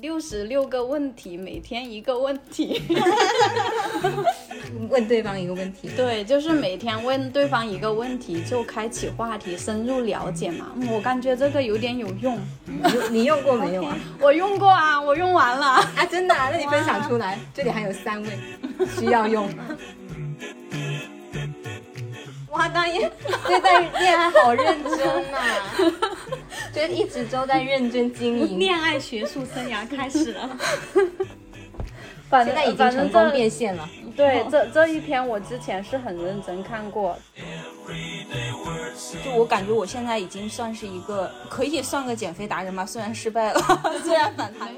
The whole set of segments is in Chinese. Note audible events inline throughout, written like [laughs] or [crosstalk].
六十六个问题，每天一个问题。[laughs] 问对方一个问题，对，就是每天问对方一个问题，就开启话题，深入了解嘛。我感觉这个有点有用。你你用过没有啊？[laughs] 我用过啊，我用完了啊，真的？那你分享出来。这里还有三位需要用。哇，大爷对待恋爱好认真呐，[laughs] 就一直都在认真经营。恋爱学术生涯开始了，现在已经成功变现了。对，这这一篇我之前是很认真看过。就我感觉我现在已经算是一个可以算个减肥达人吧，虽然失败了，[laughs] 虽然反弹。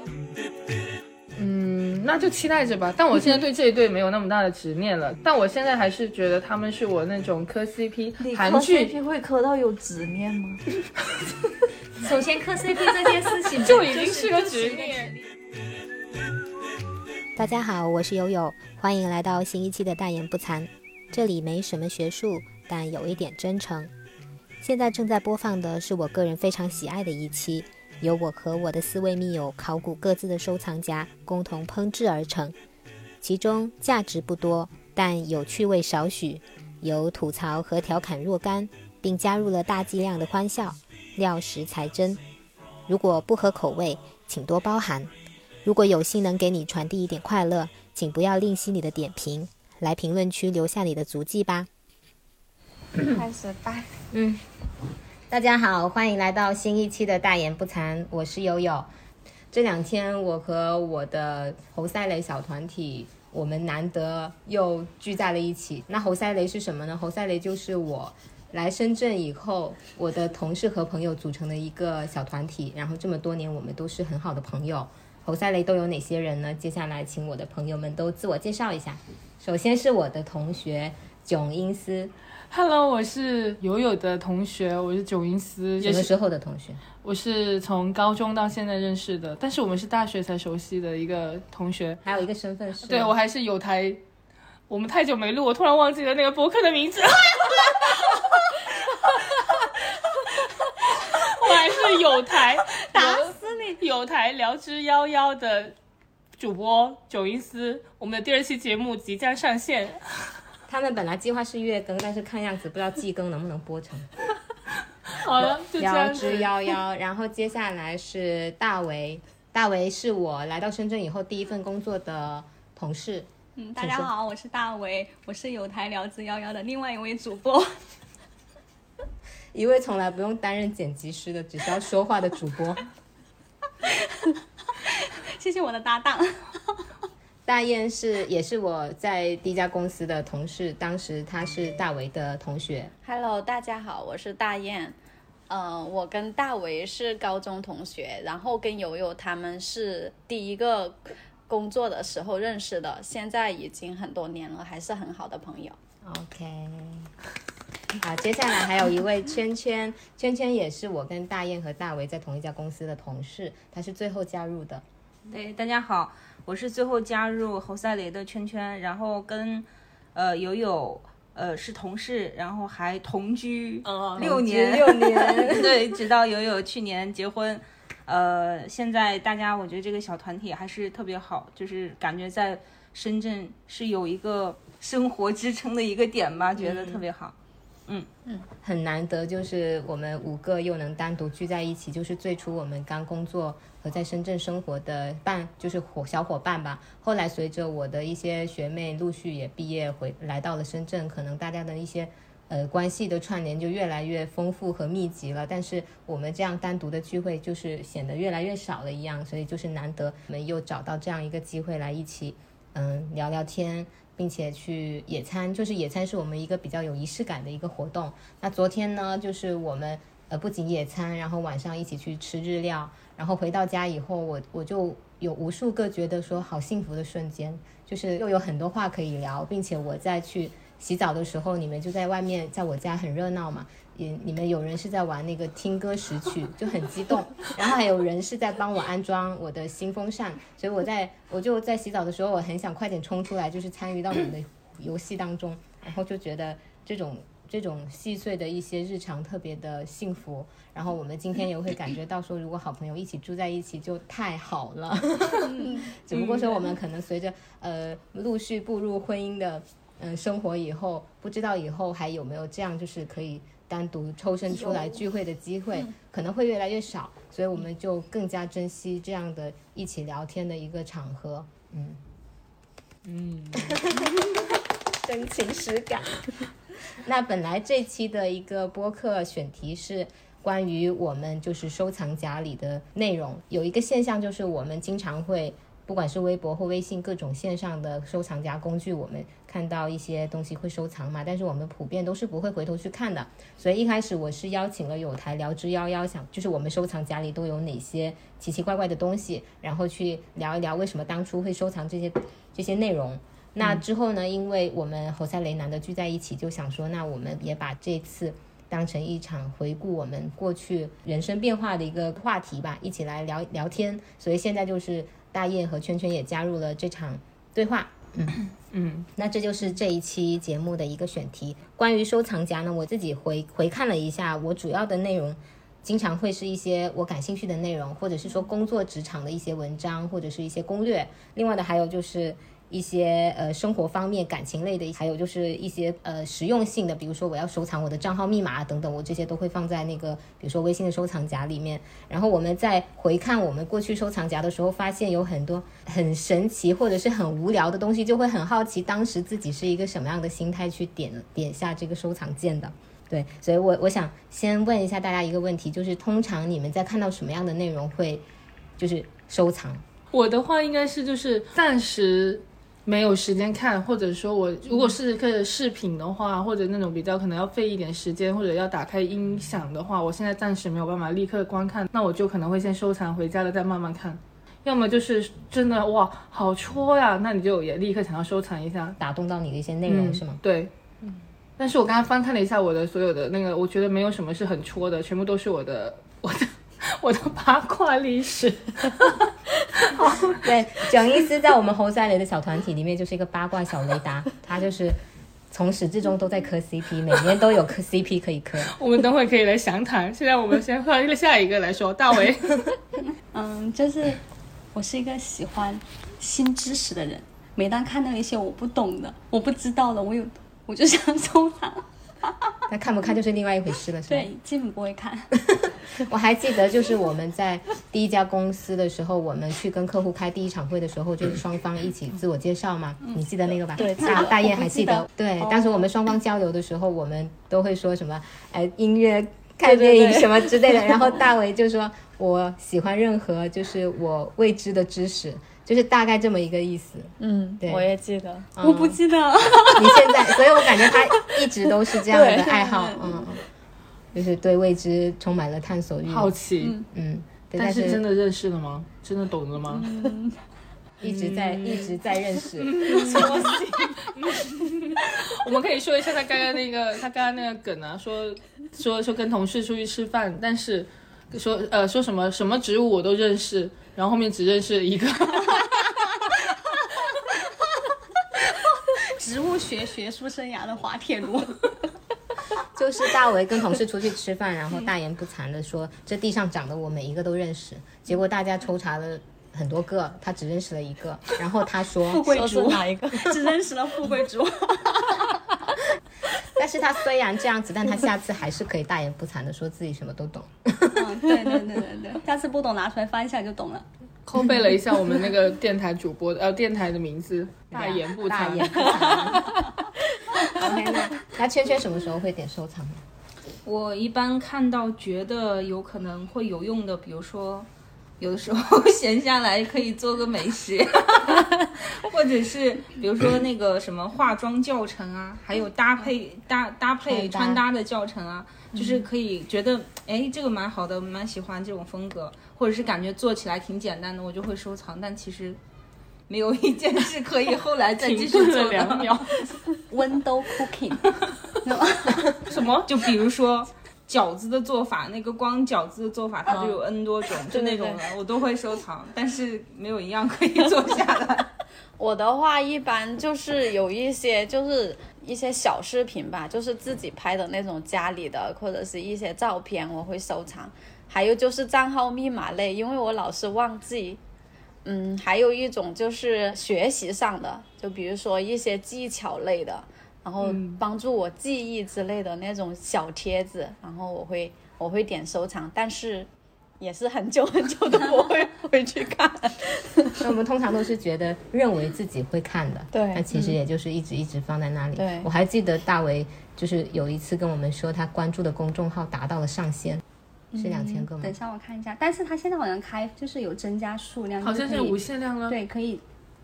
嗯，那就期待着吧。但我现在对这一对没有那么大的执念了。[laughs] 但我现在还是觉得他们是我那种磕 CP。韩剧 CP 会磕到有执念吗？[laughs] 首先磕 CP 这件事情就已经是个执念。大家好，我是悠悠，欢迎来到新一期的大言不惭。这里没什么学术，但有一点真诚。现在正在播放的是我个人非常喜爱的一期。由我和我的四位密友考古各自的收藏夹共同烹制而成，其中价值不多，但有趣味少许，有吐槽和调侃若干，并加入了大剂量的欢笑，料实才真。如果不合口味，请多包涵。如果有幸能给你传递一点快乐，请不要吝惜你的点评，来评论区留下你的足迹吧。开始吧，嗯。大家好，欢迎来到新一期的大言不惭，我是悠悠。这两天我和我的猴赛雷小团体，我们难得又聚在了一起。那猴赛雷是什么呢？猴赛雷就是我来深圳以后，我的同事和朋友组成的一个小团体。然后这么多年，我们都是很好的朋友。侯赛雷都有哪些人呢？接下来请我的朋友们都自我介绍一下。首先是我的同学囧英思。Hello，我是友友的同学，我是囧英思。什么时候的同学？我是从高中到现在认识的，但是我们是大学才熟悉的一个同学。还有一个身份是？对我还是有台，我们太久没录，我突然忘记了那个博客的名字。[laughs] 我还是有台，打死你！有台聊之夭夭的主播九英思，我们的第二期节目即将上线。他们本来计划是月更，但是看样子不知道季更能不能播成。好了，就这样子。幺幺，然后接下来是大为，大为是我来到深圳以后第一份工作的同事。嗯，大家好，我是大为，我是有台聊之幺幺的另外一位主播，[laughs] 一位从来不用担任剪辑师的，只需要说话的主播。[laughs] 谢谢我的搭档。[laughs] 大雁是也是我在第一家公司的同事，当时他是大为的同学。Hello，大家好，我是大雁。嗯，我跟大为是高中同学，然后跟友友他们是第一个工作的时候认识的，现在已经很多年了，还是很好的朋友。OK，好，接下来还有一位圈圈，圈圈也是我跟大雁和大为在同一家公司的同事，他是最后加入的。对，大家好。我是最后加入侯赛雷的圈圈，然后跟呃友友呃是同事，然后还同居六年六年，[laughs] 对，直到友友去年结婚，呃，现在大家我觉得这个小团体还是特别好，就是感觉在深圳是有一个生活支撑的一个点吧，觉得特别好。嗯嗯，很难得，就是我们五个又能单独聚在一起。就是最初我们刚工作和在深圳生活的伴，就是伙小伙伴吧。后来随着我的一些学妹陆续也毕业回来到了深圳，可能大家的一些呃关系的串联就越来越丰富和密集了。但是我们这样单独的聚会就是显得越来越少了一样，所以就是难得我们又找到这样一个机会来一起嗯聊聊天。并且去野餐，就是野餐是我们一个比较有仪式感的一个活动。那昨天呢，就是我们呃不仅野餐，然后晚上一起去吃日料，然后回到家以后，我我就有无数个觉得说好幸福的瞬间，就是又有很多话可以聊，并且我在去洗澡的时候，你们就在外面，在我家很热闹嘛。也你们有人是在玩那个听歌识曲，就很激动，然后还有人是在帮我安装我的新风扇，所以我在我就在洗澡的时候，我很想快点冲出来，就是参与到你们的游戏当中，然后就觉得这种这种细碎的一些日常特别的幸福。然后我们今天也会感觉到说，如果好朋友一起住在一起就太好了。[laughs] 只不过说我们可能随着呃陆续步入婚姻的嗯、呃生活以后，不知道以后还有没有这样就是可以单独抽身出来聚会的机会，可能会越来越少。所以我们就更加珍惜这样的一起聊天的一个场合。嗯嗯，[laughs] 真情实感。[laughs] 那本来这期的一个播客选题是关于我们就是收藏夹里的内容，有一个现象就是我们经常会。不管是微博或微信各种线上的收藏夹工具，我们看到一些东西会收藏嘛，但是我们普遍都是不会回头去看的。所以一开始我是邀请了有台聊之夭夭，想就是我们收藏夹里都有哪些奇奇怪怪的东西，然后去聊一聊为什么当初会收藏这些这些内容。那之后呢，因为我们侯赛雷男的聚在一起，就想说，那我们也把这次当成一场回顾我们过去人生变化的一个话题吧，一起来聊聊天。所以现在就是大雁和圈圈也加入了这场对话。嗯嗯，那这就是这一期节目的一个选题。关于收藏夹呢，我自己回回看了一下，我主要的内容经常会是一些我感兴趣的内容，或者是说工作职场的一些文章，或者是一些攻略。另外的还有就是一些呃生活方面、感情类的，还有就是一些呃实用性的，比如说我要收藏我的账号密码等等，我这些都会放在那个比如说微信的收藏夹里面。然后我们在回看我们过去收藏夹的时候，发现有很多很神奇或者是很无聊的东西，就会很好奇当时自己是一个什么样的心态去点点下这个收藏键的。对，所以我我想先问一下大家一个问题，就是通常你们在看到什么样的内容会就是收藏？我的话应该是就是暂时没有时间看，或者说我如果是个视频的话，或者那种比较可能要费一点时间，或者要打开音响的话，我现在暂时没有办法立刻观看，那我就可能会先收藏回家了再慢慢看。要么就是真的哇好戳呀，那你就也立刻想要收藏一下。打动到你的一些内容、嗯是吗？对，嗯但是我刚刚翻看了一下我的所有的那个，我觉得没有什么是很戳的，全部都是我的我的 [laughs] 我的八卦历史。[laughs] 对，蒋医师在我们侯赛雷的小团体里面就是一个八卦小雷达，他就是从始至终都在磕 CP，每年都有磕 CP 可以磕。我们等会可以来详谈。现在我们先换下一个来说，大为。[laughs] 嗯，就是我是一个喜欢新知识的人，每当看到一些我不懂的、我不知道的，我有我就想收藏。那看不看就是另外一回事了，是吧？对，基本不会看。[laughs] 我还记得，就是我们在第一家公司的时候，我们去跟客户开第一场会的时候，就是双方一起自我介绍嘛，你记得那个吧？对大大雁还记得。对，哦当时我们双方交流的时候，我们都会说什么，[laughs] 哎，音乐、看电影什么之类的。然后大为就说，我喜欢任何就是我未知的知识，就是大概这么一个意思。嗯，对我也记得。嗯我不记得。你现在，[laughs] 所以我感觉他一直都是这样的爱好，嗯，就是对未知充满了探索欲。好奇，嗯，对但但是真的认识了吗？真的懂了吗？[laughs] 一直在、一直在认识。[laughs] 我们可以说一下他刚刚那个他刚刚那个梗啊，说说说跟同事出去吃饭，但是说呃说什么什么植物我都认识，然后后面只认识一个。植物学学术生涯的滑铁卢。就是大为跟同事出去吃饭，然后大言不惭的说，这地上长的我每一个都认识。结果大家抽查了很多个，他只认识了一个。然后他说，富贵竹哪一个？[laughs] 只认识了富贵竹。[laughs] 但是他虽然这样子，但他下次还是可以大言不惭的说自己什么都懂。嗯，对对对对对，下次不懂拿出来翻一下就懂了。抠背了一下我们那个电台主播的呃电台的名字，大言不惭。大言不惭。[laughs] OK，那那圈圈什么时候会点收藏呢？我一般看到觉得有可能会有用的，比如说有的时候闲下来可以做个美食，[laughs] 或者是比如说那个什么化妆教程啊，还有搭配搭搭配穿搭的教程啊，就是可以觉得哎这个蛮好的，蛮喜欢这种风格，或者是感觉做起来挺简单的，我就会收藏，但其实。没有一件事可以后来再继续做停了两。秒。Window cooking，[laughs] [laughs] 什么？就比如说饺子的做法，那个光饺子的做法，它就有 N 多种，就那种的我都会收藏，但是没有一样可以做下来。[laughs] 我的话一般就是有一些就是一些小视频吧，就是自己拍的那种家里的或者是一些照片，我会收藏。还有就是账号密码类，因为我老是忘记。嗯，还有一种就是学习上的，就比如说一些技巧类的，然后帮助我记忆之类的那种小贴子，然后我会我会点收藏，但是也是很久很久都不会回去看。[laughs] 那我们通常都是觉得认为自己会看的，[laughs] 对那其实也就是一直一直放在那里。对我还记得大为就是有一次跟我们说，他关注的公众号达到了上限，是两千个吗等一？下我看一下，但是他现在好像开就是有增加数量，好像是无限量了。对，可以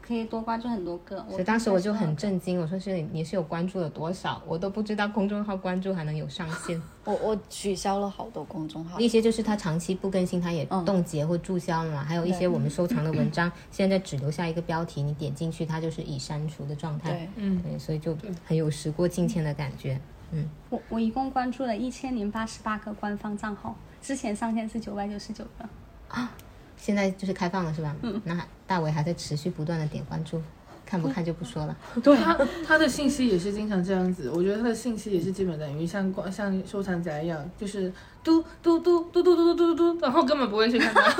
可以多关注很多个。所以当时我就很。震惊，我说是你你是有关注了多少？我都不知道公众号关注还能有上限。[laughs] 我我取消了好多公众号一，些就是他长期不更新，他也嗯冻结或注销了嘛。还有一些我们收藏的文章，现在只留下一个标题，你点进去它就是已删除的状态。对，嗯，对，所以就很有时过境迁的感觉。嗯我我一共关注了一千零八十八个官方账号，之前上限是九百九十九个。[laughs] 现在就是开放了是吧？嗯。那大伟还在持续不断的点关注，看不看就不说了。[laughs] 对他他的信息也是经常这样子，我觉得他的信息也是基本等于像光像收藏夹一样，就是嘟嘟嘟嘟嘟嘟嘟嘟嘟，然后根本不会去看他。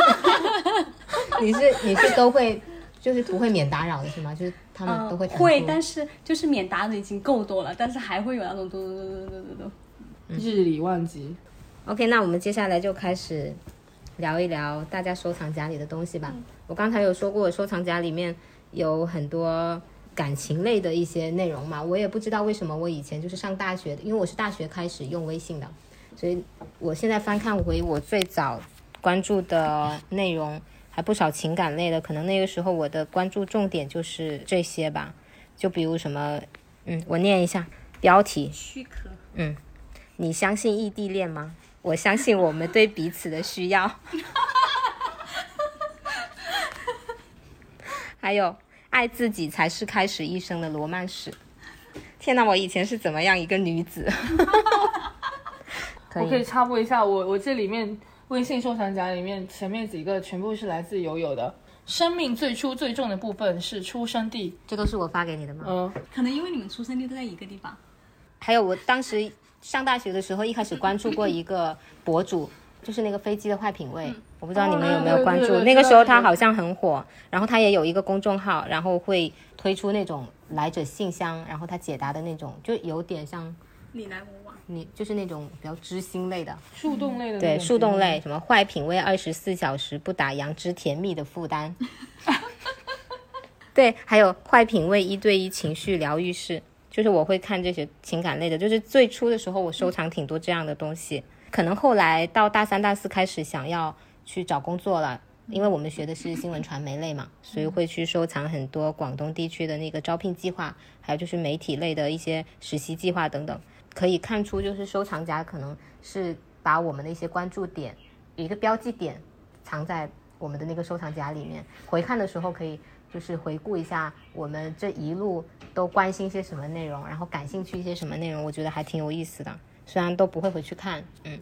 [laughs] 你是你是都会，就是不会免打扰的是吗？就是他们嗯，都会弹会，但是就是免打扰已经够多了，但是还会有那种嘟嘟嘟嘟嘟嘟嘟。日理万机。OK，那我们接下来就开始聊一聊大家收藏夹里的东西吧。我刚才有说过，我收藏夹里面有很多感情类的一些内容嘛，我也不知道为什么我以前就是上大学，因为我是大学开始用微信的，所以我现在翻看回我最早关注的内容，还不少情感类的，可能那个时候我的关注重点就是这些吧，就比如什么，嗯，我念一下标题，躯壳。你相信异地恋吗？我相信我们对彼此的需要。[laughs] 还有，爱自己才是开始一生的罗曼史。天哪，我以前是怎么样一个女子？[laughs] 可我可以以，插播一下，我我这里面微信收藏夹里面前面几个全部是来自友友的。生命最初最重的部分是出生地，这都是我发给你的吗？嗯、可能因为你们出生地都在一个地方。还有，我当时上大学的时候，一开始关注过一个博主，就是那个飞机的坏品味，我不知道你们有没有关注。那个时候他好像很火，然后他也有一个公众号，然后会推出那种来者信箱，然后他解答的那种，就有点像你来我往。你就是那种比较知心类的，树洞类的对，树洞类，什么坏品味二十四小时不打烊之甜蜜的负担。[laughs] 对，还有坏品味一对一情绪疗愈室，就是我会看这些情感类的。就是最初的时候，我收藏挺多这样的东西，可能后来到大三、大四开始想要去找工作了。因为我们学的是新闻传媒类嘛，所以会去收藏很多广东地区的那个招聘计划，还有就是媒体类的一些实习计划等等。可以看出，就是收藏夹可能是把我们的一些关注点一个标记点藏在我们的那个收藏夹里面。回看的时候可以就是回顾一下我们这一路都关心些什么内容，然后感兴趣一些什么内容，我觉得还挺有意思的。虽然都不会回去看，嗯。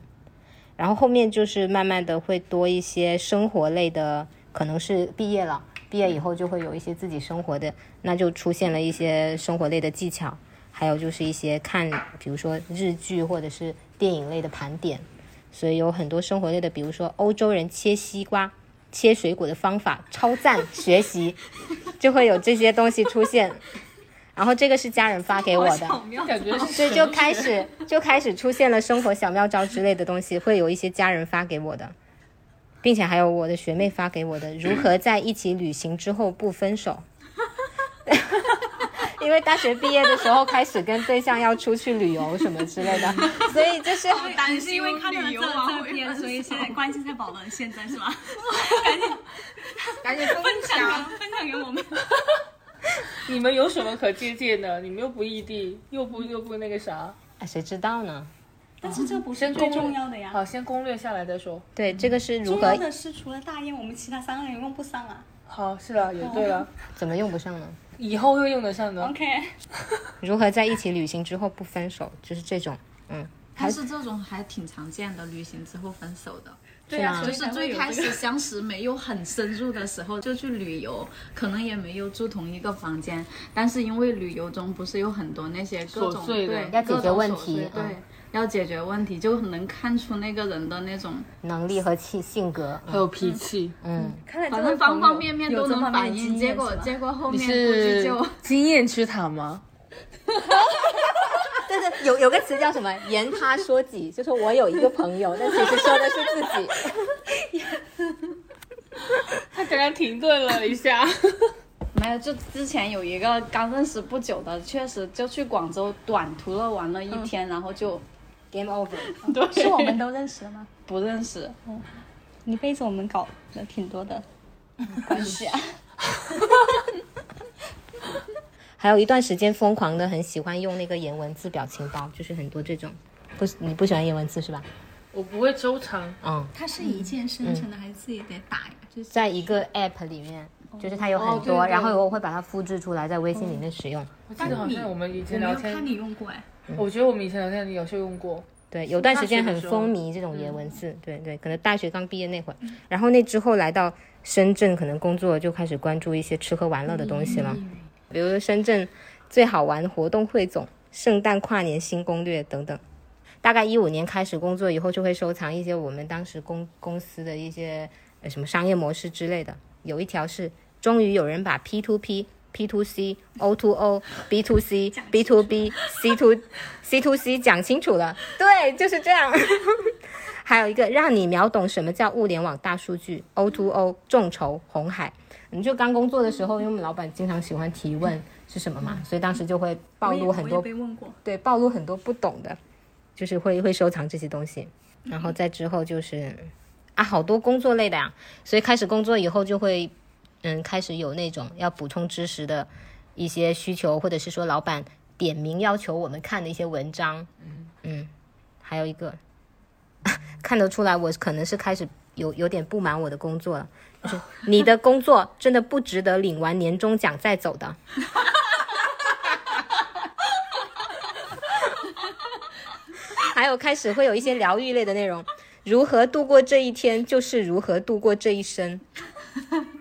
然后后面就是慢慢的会多一些生活类的，可能是毕业了，毕业以后就会有一些自己生活的，那就出现了一些生活类的技巧。还有就是一些看，比如说日剧或者是电影类的盘点，所以有很多生活类的，比如说欧洲人切西瓜、切水果的方法超赞，学习就会有这些东西出现。然后这个是家人发给我的，感觉是所以就开始就开始出现了生活小妙招之类的东西，会有一些家人发给我的，并且还有我的学妹发给我的，如何在一起旅行之后不分手。[laughs] 因为大学毕业的时候开始跟对象要出去旅游什么之类的，所以就是但是因为看到了这这篇，[laughs] 所以现在关系在保到了现在，是吗？赶紧赶紧分享分享给我们。[laughs] 你们有什么可借鉴的？你们又不异地，又不又不那个啥。哎谁知道呢？但是这不是最重要的呀。好，先攻略下来再说。对，这个是如何重要的是，除了大雁，我们其他三个人用不上啊。好，是了，也对了，怎么用不上呢？以后会用得上的。OK，[laughs] 如何在一起旅行之后不分手，就是这种，嗯，还是这种还挺常见的，旅行之后分手的。对啊、就是最开始相识没有很深入的时候就去旅游，可能也没有住同一个房间，但是因为旅游中不是有很多那些各种琐碎的。对要解决各种问题对嗯，要解决问题，就能看出那个人的那种，能力和气性格，还有脾气，嗯，看来反正方方面面都能反映。结果结果后面估计就经验之谈吗？[laughs] 对对，有有个词叫什么“ [laughs] 言他说己”，就说我有一个朋友，但其实说的是自己。[laughs] 他刚刚停顿了一下，没有，就之前有一个刚认识不久的，确实就去广州短途了玩了一天，然后就 Game over。[laughs] 是我们都认识的吗？不认识。你背着我们搞了挺多的关系啊。[laughs] 还有一段时间疯狂的很喜欢用那个颜文字表情包，就是很多这种。不，你不喜欢颜文字是吧？我不会收藏。嗯，它是一键生成的，还是自己得打呀？就是在一个 app 里面，就是它有很多，哦对对然后我会把它复制出来，在微信里面使用。我记得好像我们以前聊天，你用过哎。我觉得我们以前聊天有时候用过。对，有段时间很风靡这种颜文字，对对，可能大学刚毕业那会儿，然后那之后来到深圳，可能工作就开始关注一些吃喝玩乐的东西了，比如说深圳最好玩活动汇总、圣诞跨年新攻略等等。大概一五年开始工作以后，就会收藏一些我们当时公公司的一些呃什么商业模式之类的。有一条是，终于有人把 P to P、P to C、O to O、B to C、B to B、C to C to C 讲清楚了。对，就是这样。[laughs] 还有一个让你秒懂什么叫物联网大数据，O to O 众筹红海。你就刚工作的时候，因为我们老板经常喜欢提问是什么嘛，所以当时就会暴露很多被问过。对，暴露很多不懂的，就是会会收藏这些东西。然后再之后就是啊，好多工作类的呀、所以开始工作以后就会嗯，开始有那种要补充知识的一些需求，或者是说老板点名要求我们看的一些文章。嗯，还有一个 [laughs] 看得出来，我可能是开始有有点不满我的工作了，就是 [laughs] 你的工作真的不值得领完年终奖再走的。[laughs] 还有开始会有一些疗愈类的内容，如何度过这一天，就是如何度过这一生。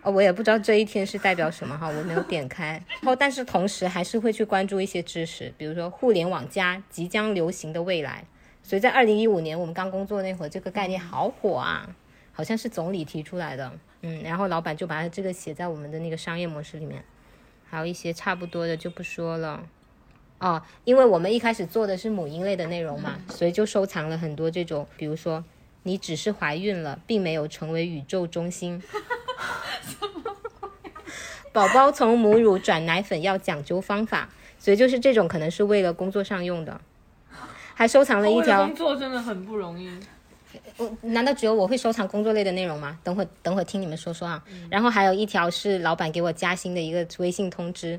哦，我也不知道这一天是代表什么哈，我没有点开。然后，但是同时还是会去关注一些知识，比如说互联网加即将流行的未来。所以在二零一五年我们刚工作那会儿，这个概念好火啊，好像是总理提出来的。嗯，然后老板就把它这个写在我们的那个商业模式里面。还有一些差不多的就不说了。哦，因为我们一开始做的是母婴类的内容嘛，所以就收藏了很多这种，比如说你只是怀孕了，并没有成为宇宙中心。宝宝从母乳转奶粉要讲究方法，所以就是这种可能是为了工作上用的。还收藏了一条工，作真的很不容易。我难道只有我会收藏工作类的内容吗？等会等会听你们说说啊。然后还有一条是老板给我加薪的一个微信通知，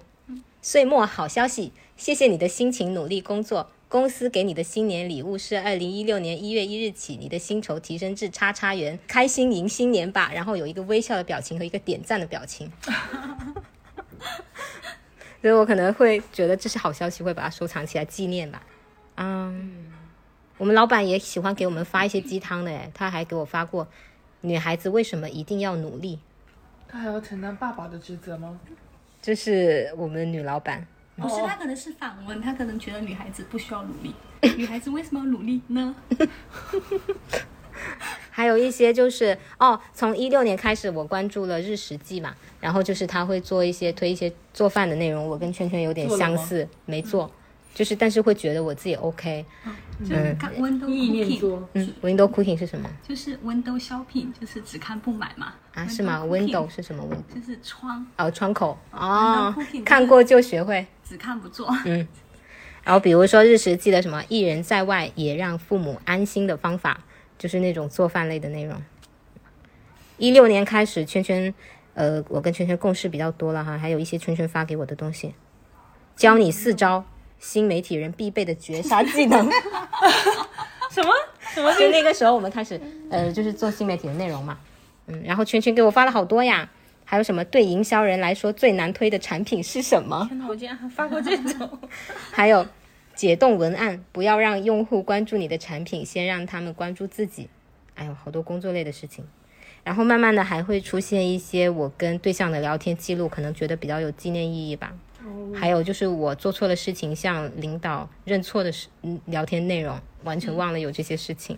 岁末好消息，谢谢你的辛勤努力工作。公司给你的新年礼物是二零一六年一月一日起，你的薪酬提升至叉叉元，开心迎新年吧。然后有一个微笑的表情和一个点赞的表情，[laughs] 所以我可能会觉得这是好消息，会把它收藏起来纪念吧。嗯，我们老板也喜欢给我们发一些鸡汤的，诶，他还给我发过，女孩子为什么一定要努力？他还要承担爸爸的职责吗？这是我们女老板。不是，他可能是反问，他可能觉得女孩子不需要努力，[laughs] 女孩子为什么要努力呢？[laughs] 还有一些就是哦，从一六年开始，我关注了日食记嘛，然后就是他会做一些推一些做饭的内容，我跟圈圈有点相似，没做，就是但是会觉得我自己 OK。就是看 window cooking，做，嗯，window cooking 是什么就是 window shopping，就是只看不买嘛。啊？是吗？window 是什么 window？就是窗，哦，窗口哦 cooking，看过就学会。只看不做。嗯然后比如说日食记的什么“一人在外也让父母安心”的方法，就是那种做饭类的内容。一六年开始，圈圈，呃，我跟圈圈共事比较多了哈，还有一些圈圈发给我的东西，教你四招新媒体人必备的绝杀技能。[laughs] 什么什么就那个时候我们开始，呃，就是做新媒体的内容嘛，嗯，然后圈圈给我发了好多呀，还有什么对营销人来说最难推的产品是什么？天哪，我竟然还发过这种，[laughs] [laughs] 还有解冻文案，不要让用户关注你的产品，先让他们关注自己。哎呦，好多工作类的事情。然后慢慢的还会出现一些我跟对象的聊天记录，可能觉得比较有纪念意义吧。还有就是我做错了事情向领导认错的事，嗯，聊天内容完全忘了有这些事情。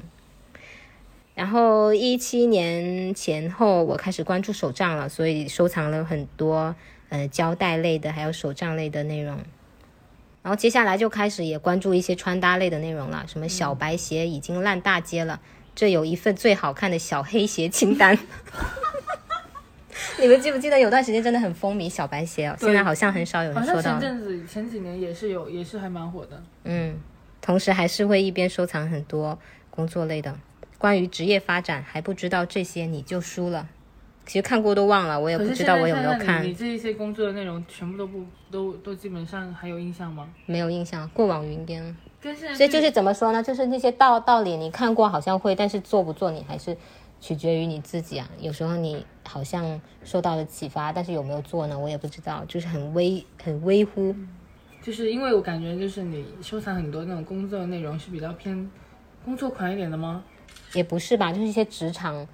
然后一七年前后，我开始关注手账了，所以收藏了很多呃胶带类的，还有手账类的内容。然后接下来就开始也关注一些穿搭类的内容了，什么小白鞋已经烂大街了，这有一份最好看的小黑鞋清单。[laughs] 你们记不记得有段时间真的很风靡小白鞋哦？现在好像很少有人说到前。阵子前几年也是有，也是还蛮火的。嗯，同时还是会一边收藏很多工作类的。关于职业发展，还不知道这些你就输了。其实看过都忘了，我也不知道我有没有看你，你这一些工作的内容全部都不都都基本上还有印象吗？没有印象，过往云烟。所以就是怎么说呢？就是那些道道理你看过好像会，但是做不做你还是取决于你自己啊。有时候你好像受到了启发，但是有没有做呢？我也不知道，就是很微很微乎。就是因为我感觉就是你收藏很多那种工作的内容是比较偏工作款一点的吗？也不是吧，就是一些职场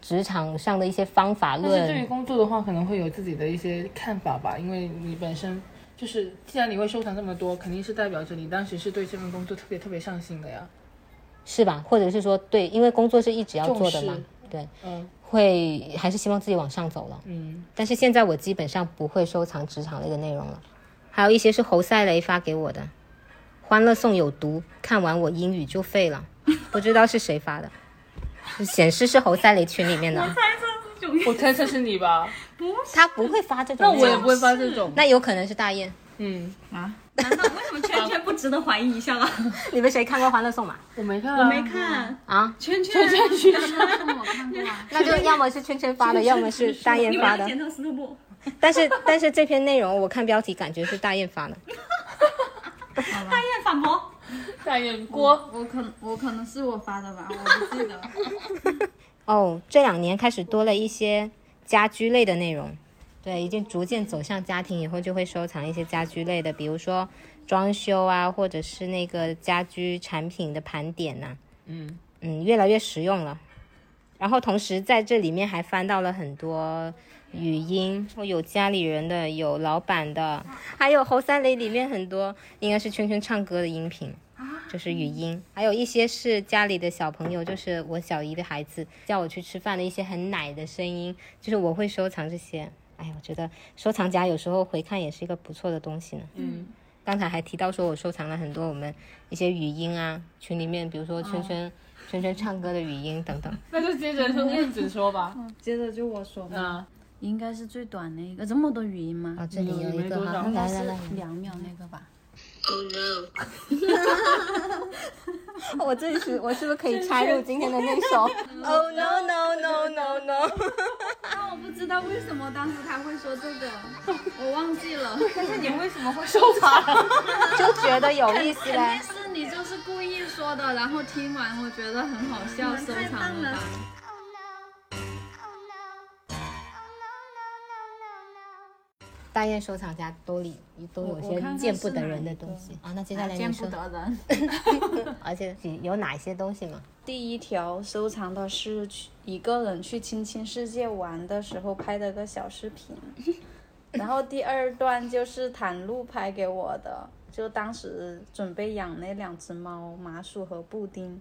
职场上的一些方法但是对于。工作的话，可能会有自己的一些看法吧，因为你本身就是，既然你会收藏这么多，肯定是代表着你当时是对这份工作特别特别上心的呀。是吧？或者是说，对，因为工作是一直要做的嘛，对，嗯会还是希望自己往上走了。嗯，但是现在我基本上不会收藏职场类的内容了，还有一些是侯赛雷发给我的，《欢乐颂》有毒，看完我英语就废了，不知道是谁发的，显示是侯赛雷群里面的，我猜测是你吧？不是他不会发这种，那我也不会发这种。那有可能是大雁。嗯啊，[laughs] 难道为什么圈圈不值得怀疑一下吗？[laughs] 你们谁看过《欢乐颂》吗？我没看、啊，我没。看，啊，圈圈圈我看过啊，[laughs] 那就要么是圈圈发的，要么是大雁发的。但是但是这篇内容我看标题感觉是大雁发的。大雁反驳，大雁锅，我可我可能是我发的吧，我不记得。[laughs] 哦，这两年开始多了一些家居类的内容，对，已经逐渐走向家庭以后就会收藏一些家居类的，比如说装修啊，或者是那个家居产品的盘点呐、嗯，嗯，越来越实用了。然后同时在这里面还翻到了很多语音，有家里人的，有老板的，还有侯三雷里面很多应该是圈圈唱歌的音频，就是语音，还有一些是家里的小朋友，就是我小姨的孩子叫我去吃饭的一些很奶的声音，就是我会收藏这些。哎呀，我觉得收藏夹有时候回看也是一个不错的东西呢。嗯，刚才还提到说我收藏了很多我们一些语音啊，群里面比如说圈圈、圈圈唱歌的语音等等。[laughs] 那就接着说燕子说吧。接着就我说吧，啊，应该是最短的一个，这么多语音吗？啊，这里有一个哈，没多少来来来，两秒那个吧。[laughs] 我这里是我是不是可以插入今天的那首？[laughs] Oh no no no no no！[laughs] 但我不知道为什么当时他会说这个，我忘记了。但是你为什么会收藏？就觉得有意思肯呗定。是你就是故意说的，然后听完我觉得很好笑，收藏了吧。大雁收藏家兜里都有些见不得人的东西啊。那接下来见不，得人。而且有哪些东西吗？第一条收藏的是去一个人去青青世界玩的时候拍的个小视频，然后第二段就是袒露拍给我的，就当时准备养那两只猫麻薯和布丁，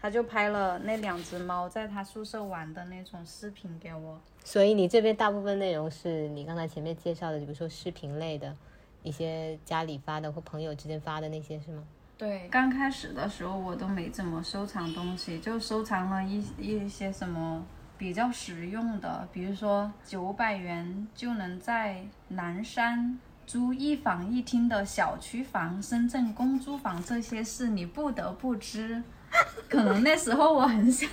他就拍了那两只猫在他宿舍玩的那种视频给我。所以你这边大部分内容是你刚才前面介绍的，比如说视频类的，一些家里发的或朋友之间发的那些是吗？对，刚开始的时候我都没怎么收藏东西，就收藏了一一些什么比较实用的，比如说九百元就能在南山租一房一厅的小区房、深圳公租房，这些事你不得不知。[laughs] 可能那时候我很想，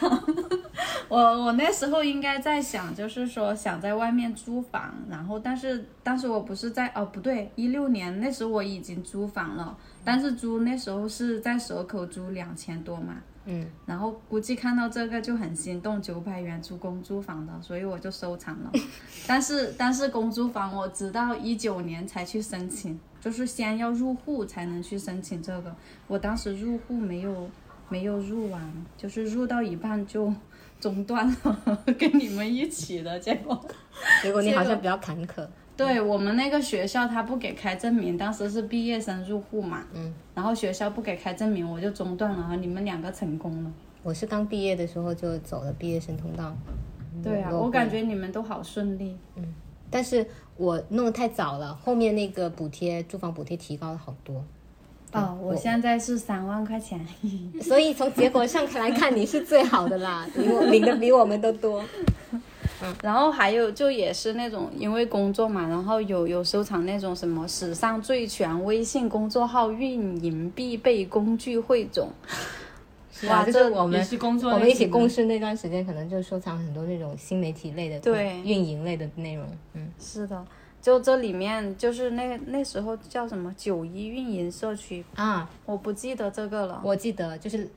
我我那时候应该在想，就是说想在外面租房，然后但是当时我不是在哦不对，一六年那时候我已经租房了，但是租那时候是在蛇口租两千多嘛，嗯，然后估计看到这个就很心动，九百元租公租房的，所以我就收藏了。[laughs] 但是但是公租房我直到一九年才去申请，就是先要入户才能去申请这个。我当时入户没有没有入完，就是入到一半就中断了，[laughs] 跟你们一起的结果。[laughs] 结果你好像比较坎坷。对我们那个学校，他不给开证明，当时是毕业生入户嘛，嗯，然后学校不给开证明，我就中断了，你们两个成功了。我是刚毕业的时候就走了毕业生通道。对啊，我感觉你们都好顺利。嗯但是我弄得太早了，后面那个补贴住房补贴提高了好多，哦，我现在是三万块钱，[laughs] 所以从结果上来看你是最好的啦，比我领的比我们都多。[laughs] 然后还有就也是那种因为工作嘛，然后有有收藏那种什么史上最全微信公众号运营必备工具汇总，是啊，哇就是我们是工作我们一起共事那段时间，可能就收藏很多那种新媒体类的、对。运营类的内容。嗯，是的，就这里面就是那那时候叫什么九一运营社区，啊，我不记得这个了。我记得就是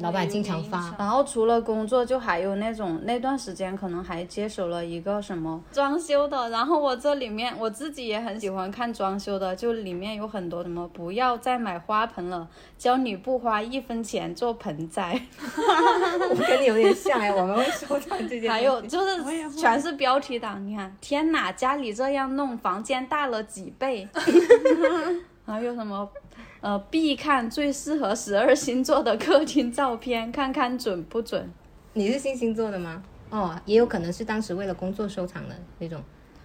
老板经常发，然后除了工作，就还有那种那段时间可能还接手了一个什么装修的，然后我这里面我自己也很喜欢看装修的，就里面有很多什么不要再买花盆了，教你不花一分钱做盆栽，[laughs] 我跟你有点像哎，我们会收藏这些。还有就是全是标题党，你看天哪，家里这样弄，房间大了几倍 [laughs] [laughs] 还有什么？呃，必看最适合十二星座的客厅照片，看看准不准。你是新星座的吗？哦，也有可能是当时为了工作收藏的那种。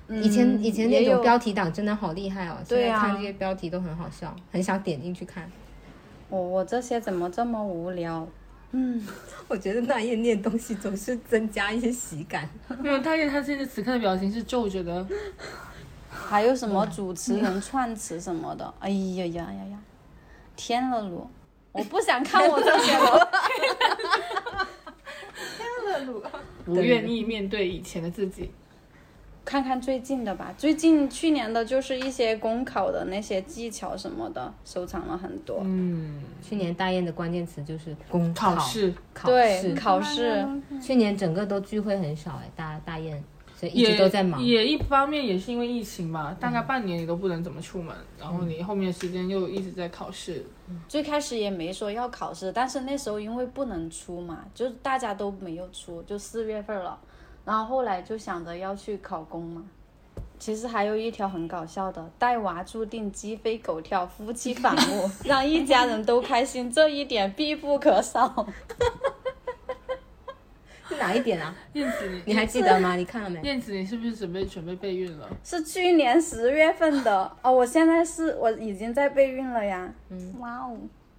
以前以前那嗯也有种标题党真的好厉害哦，现对啊在看这些标题都很好笑，很想点进去看。我我这些怎么这么无聊？嗯 [laughs] 我觉得那页念东西总是增加一些喜感。[laughs] 没有，大爷他现在此刻的表情是皱着的，还有什么主持人串词什么的？哎呀呀呀呀！天了噜！我不想看我这些 [laughs] 了噜。不愿意面对以前的自己。看看最近的吧，最近去年的就是一些公考的那些技巧什么的，收藏了很多。嗯，去年大雁的关键词就是公考试考对，试。考试。去年整个都聚会很少哎，大大雁，所以一直也都在忙。也一方面也是因为疫情吧，大概半年你都不能怎么出门，然后你后面时间又一直在考试。最开始也没说要考试，但是那时候因为不能出嘛，就是大家都没有出，就四月份了。然后后来就想着要去考公嘛。其实还有一条很搞笑的，带娃注定鸡飞狗跳，夫妻反目，[laughs] 让一家人都开心，这一点必不可少。是 [laughs] 哪一点啊？燕子，你你还记得吗？你看了没？燕子，你是不是准备准备备孕了？是去年十月份的哦，我现在是我已经在备孕了呀。嗯，哇哦！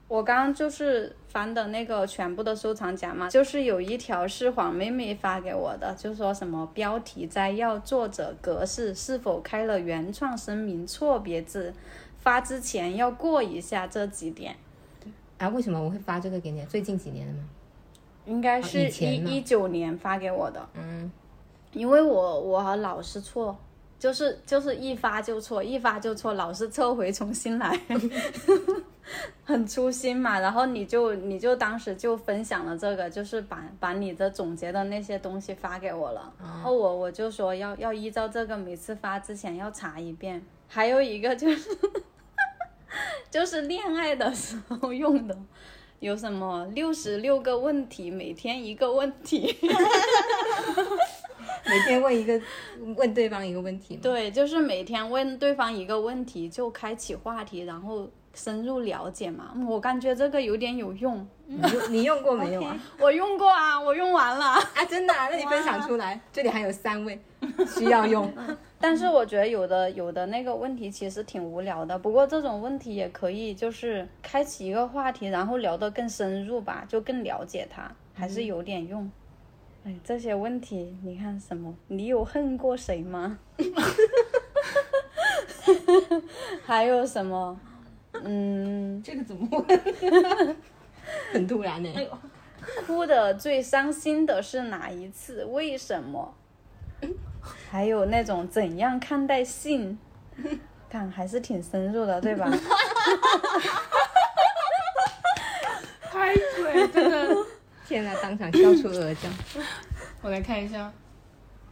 我刚刚就是翻的那个全部的收藏夹嘛，就是有一条是黄妹妹发给我的，就说什么标题摘要、作者、格式是否开了原创声明、错别字，发之前要过一下这几点。啊，为什么我会发这个给你？最近几年的吗？应该是一一九年发给我的，嗯，因为我我老是错，就是就是一发就错，一发就错，老是撤回重新来，[laughs] 很粗心嘛。然后你就你就当时就分享了这个，就是把把你的总结的那些东西发给我了，然后我我就说要要依照这个，每次发之前要查一遍。还有一个就是 [laughs] 就是恋爱的时候用的。有什么六十六个问题，每天一个问题，[laughs] 每天问一个，问对方一个问题？对，就是每天问对方一个问题，就开启话题，然后深入了解嘛。嗯我感觉这个有点有用，你用你用过没有啊？[laughs] 我用过啊，我用完了。啊，真的、啊？那你分享出来，这里还有三位需要用。[laughs] 但是我觉得有的有的那个问题其实挺无聊的，不过这种问题也可以就是开启一个话题，然后聊得更深入吧，就更了解他，还是有点用。哎，这些问题你看什么？你有恨过谁吗？[laughs] 还有什么？嗯，这个怎么问？[laughs] 很突然呢、哭的最伤心的是哪一次？为什么？[laughs] 还有那种怎样看待性？看还是挺深入的，对吧？拍腿，真的。天呐，当场笑出鹅叫。[laughs] 我来看一下，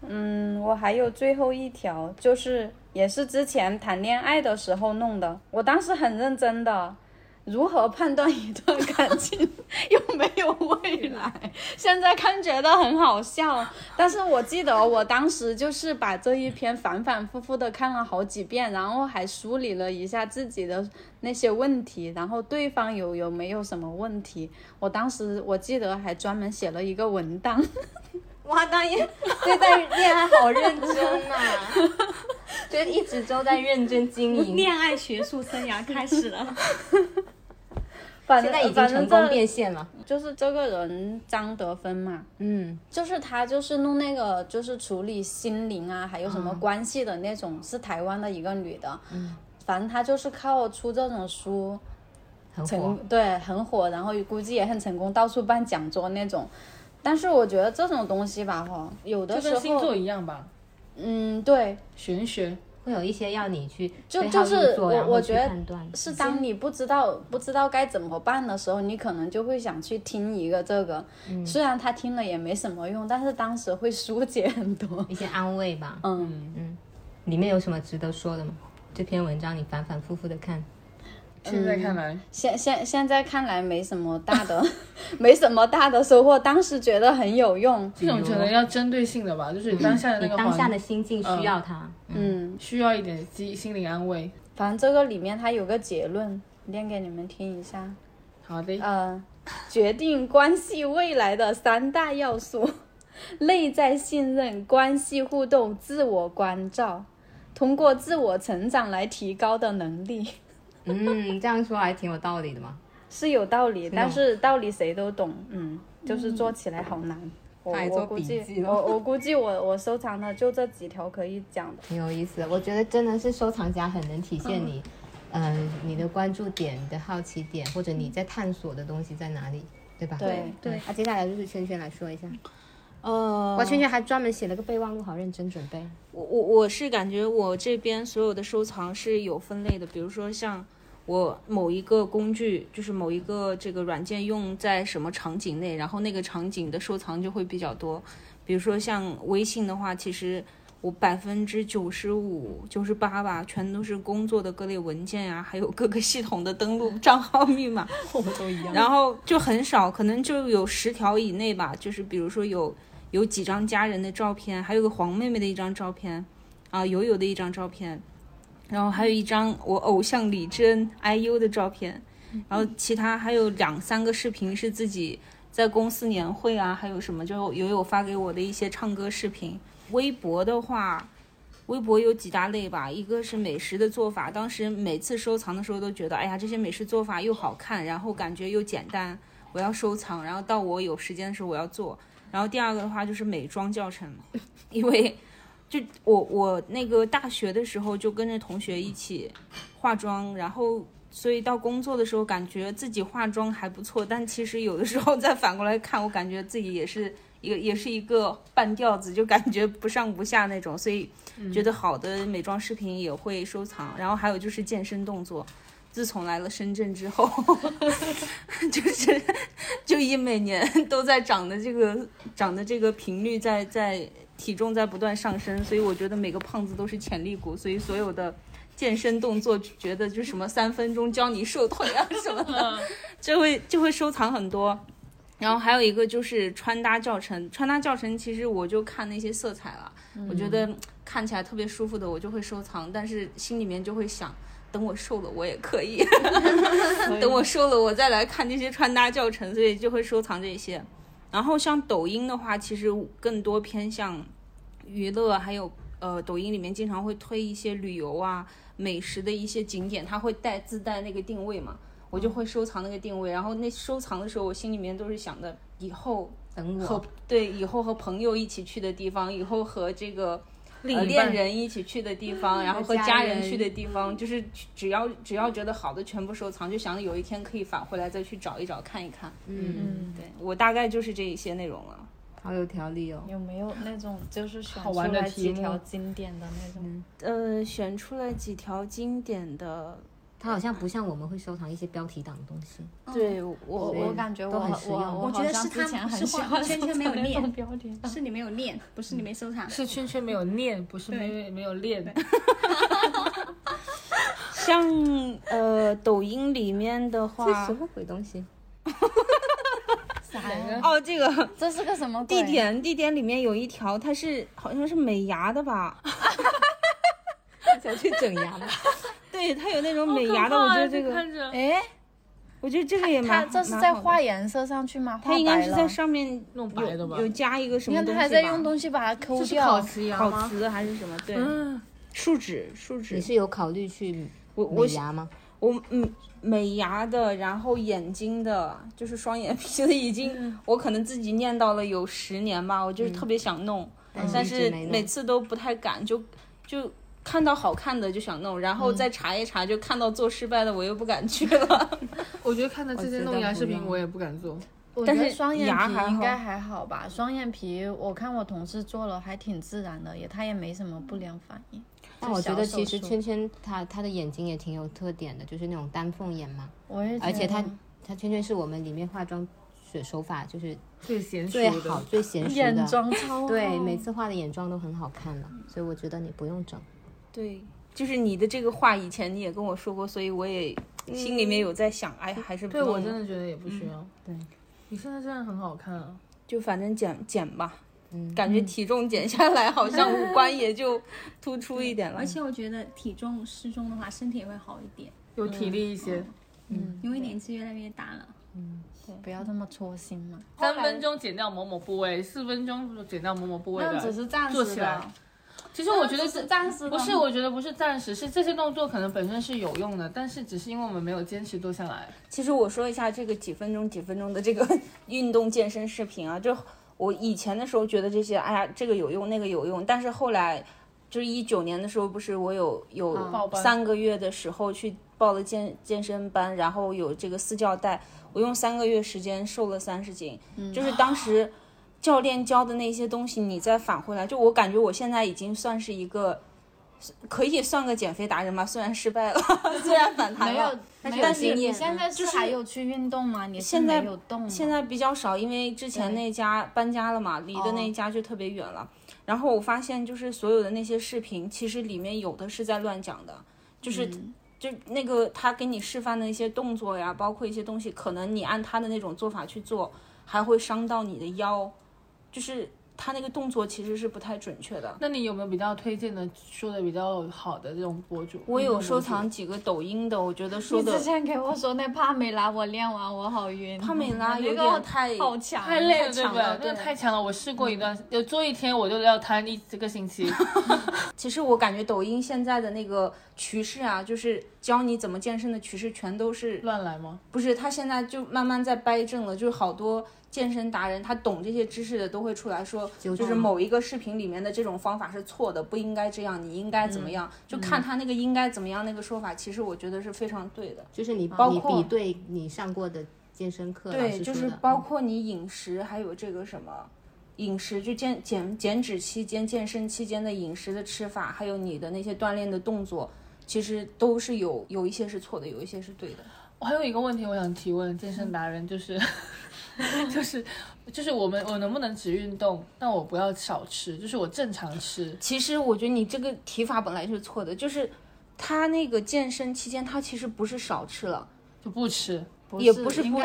嗯，我还有最后一条，就是也是之前谈恋爱的时候弄的，我当时很认真的，如何判断一段感情 [laughs] 有没有未来？现在看觉得很好笑，但是我记得我当时就是把这一篇反反复复的看了好几遍，然后还梳理了一下自己的那些问题，然后对方有有没有什么问题？我当时我记得还专门写了一个文档。哇，大爷 [laughs] 对待恋爱好认真呐、[laughs] 就一直都在认真经营。恋爱学术生涯开始了。反正现在已经成功变现了。就是这个人张德芬嘛，嗯，就是他就是弄那个就是处理心灵啊，还有什么关系的那种，是台湾的一个女的，嗯，反正她就是靠出这种书很火成。对很火，然后估计也很成功，到处办讲座那种。但是我觉得这种东西吧，哈，有的时就跟星座候，一样吧，嗯，对，玄学。会有一些要你去对就就是我觉得是当你不知道不知道该怎么办的时候，你可能就会想去听一个这个，虽然他听了也没什么用，但是当时会疏解很多。一些安慰吧。嗯嗯，里面有什么值得说的吗？这篇文章你反反复复的看，现在看来，现现现在看来没什么大的，[laughs] 没什么大的收获，当时觉得很有用。这种可能要针对性的吧，就是你当下的那个你当下的心境需要它。嗯，需要一点心心灵安慰。反正这个里面它有个结论，念给你们听一下。好的，呃，决定关系未来的三大要素：[laughs] 内在信任、关系互动、自我关照。通过自我成长来提高的能力 [laughs] 嗯，这样说还挺有道理的嘛。是有道理，但是道理谁都懂，嗯，就是做起来好难。我我估计我我估计我我收藏的就这几条可以讲的。挺有意思的。我觉得真的是收藏家很能体现你，嗯、你的关注点、你的好奇点，或者你在探索的东西在哪里，对吧？对对那、接下来就是圈圈来说一下，呃，哇，圈圈还专门写了个备忘录，好认真准备。我我我是感觉我这边所有的收藏是有分类的，比如说像我某一个工具，就是某一个这个软件用在什么场景内，然后那个场景的收藏就会比较多。比如说像微信的话，其实我百分之九十五、九十八吧，全都是工作的各类文件呀、还有各个系统的登录账号密码。[laughs] 我们都一样。然后就很少，可能就有十条以内吧。就是比如说有有几张家人的照片，还有个黄妹妹的一张照片，啊，友友的一张照片，然后还有一张我偶像李珍 IU 的照片，然后其他还有两三个视频是自己在公司年会啊，还有什么就友友发给我的一些唱歌视频。微博的话。微博有几大类吧，一个是美食的做法，当时每次收藏的时候都觉得，哎呀，这些美食做法又好看，然后感觉又简单，我要收藏。然后到我有时间的时候我要做。然后第二个的话就是美妆教程，因为就我我那个大学的时候就跟着同学一起化妆，然后所以到工作的时候感觉自己化妆还不错，但其实有的时候再反过来看，我感觉自己也是一个也是一个半吊子，就感觉不上不下那种，所以觉得好的美妆视频也会收藏。然后还有就是健身动作。自从来了深圳之后，[laughs] 就是就以每年都在长的这个长的这个频率在在体重在不断上升，所以我觉得每个胖子都是潜力股，所以所有的健身动作觉得就什么三分钟教你瘦腿啊什么的，[laughs] 就会就会收藏很多。然后还有一个就是穿搭教程，穿搭教程其实我就看那些色彩了，我觉得看起来特别舒服的我就会收藏，但是心里面就会想，等我瘦了我也可以，[laughs] 等我瘦了我再来看这些穿搭教程，所以就会收藏这些。然后像抖音的话，其实更多偏向娱乐，还有呃，抖音里面经常会推一些旅游啊、美食的一些景点，它会带自带那个定位嘛，我就会收藏那个定位。然后那收藏的时候，我心里面都是想的，以后和等我，对以后和朋友一起去的地方，以后和这个。呃，另一半恋人一起去的地方，然后和家人去的地方，就是只要只要觉得好的全部收藏，就想着有一天可以返回来再去找一找看一看。嗯，对我大概就是这一些内容了。好有条理哦。有没有那种就是选好出来玩的几条经典的那种？呃，选出来几条经典的，它好像不像我们会收藏一些标题党的东西。对我我感觉我很实用我我觉得是他之前很们是画喜欢圈圈没有收藏那种练标题是你没有念，不是你没收藏。是圈圈没有念，不是没没有练。[laughs] 像呃抖音里面的这话什，么鬼东西？啥呀？哦，这个 [laughs] 这是个什么鬼地？点地点里面有一条，它是好像是美牙的吧？[laughs] 想去整牙吗？对，它有那种美牙的，我觉得这个，看着哎，我觉得这个也它蛮，这是在蛮好的画颜色上去吗？它应该是在上面弄白的吧有有加一个什么你看么东西吧？他还在用东西把它抠这是烤掉。烤瓷牙吗？瓷还是什么？对，嗯，树脂树脂你。是有考虑去我我美牙吗？我嗯，美牙的，然后眼睛的，就是双眼皮的，已经、我可能自己念叨了有十年吧，我就是特别想弄，但但是每次都不太敢，就就看到好看的就想弄，然后再查一查，就看到做失败的我又不敢去了。[laughs] 我觉得看到这些弄牙视频我也不敢做。但是双眼皮应该还好吧？双眼皮我看我同事做了还挺自然的，也他也没什么不良反应。但我觉得其实圈圈她她的眼睛也挺有特点的，就是那种丹凤眼嘛。我也觉而且她得她圈圈是我们里面化妆水手法就是最娴熟最的好最娴熟眼的。妆超好对，每次画的眼妆都很好看的，所以我觉得你不用整。对，就是你的这个话以前你也跟我说过，所以我也心里面有在想，哎，还是不对我真的觉得也不需要。对，你现在真的很好看啊！就反正减减吧。嗯感觉体重减下来，好像五官也就突 [laughs] 出一点了。而且我觉得体重适中的话，身体也会好一点，有体力一些，嗯因为年纪越来越大了。嗯不要这么戳心嘛。三分钟减掉某某部位，四分钟减掉某某部位那只的。是暂做起来时的，其实我觉得是暂时不是，我觉得不是暂时，是这些动作可能本身是有用的，但是只是因为我们没有坚持做下来。其实我说一下这个几分钟几分钟的这个运动健身视频啊，就我以前的时候觉得这些，哎呀，这个有用，那个有用，但是后来就是一九年的时候，不是我有有报班。三个月的时候去报了健健身班，然后有这个私教带，我用三个月时间瘦了三十斤，就是当时教练教的那些东西，你再返回来，就我感觉我现在已经算是一个。可以算个减肥达人吧，虽然失败了，[laughs] 虽然反弹没有了，没有但是你现在是还有去运动吗？你现在有动，现在比较少，因为之前那家搬家了嘛，离的那一家就特别远了。然后我发现，就是所有的那些视频，其实里面有的是在乱讲的，就是、就那个他给你示范的一些动作呀，包括一些东西，可能你按他的那种做法去做，还会伤到你的腰，就是他那个动作其实是不太准确的。那你有没有比较推荐的、说的比较好的这种博主？我有收藏几个抖音的，我觉得说的你的之前给我说那帕梅拉，我练完我好晕。帕梅拉有那个点太好强，太累了，对不对？那个太强了，我试过一段，有做一天我就要瘫一这个星期。[laughs] [laughs] 其实我感觉抖音现在的那个趋势啊，就是教你怎么健身的趋势，全都是乱来吗？不是？他现在就慢慢在掰正了，就是好多健身达人，他懂这些知识的都会出来说，就是某一个视频里面的这种方法是错的，不应该这样，你应该怎么样？就看他那个应该怎么样那个说法，其实我觉得是非常对的。就是你包括你比对你上过的健身课，对，就是包括你饮食，还有这个什么。饮食就减减减脂期间、健身期间的饮食的吃法，还有你的那些锻炼的动作，其实都是有有一些是错的，有一些是对的。我还有一个问题我想提问健身达人，就是 [laughs] 就是就是我们我能不能只运动，但我不要少吃，就是我正常吃。其实我觉得你这个提法本来就是错的，就是他那个健身期间，他其实不是少吃了，就不吃，也不是不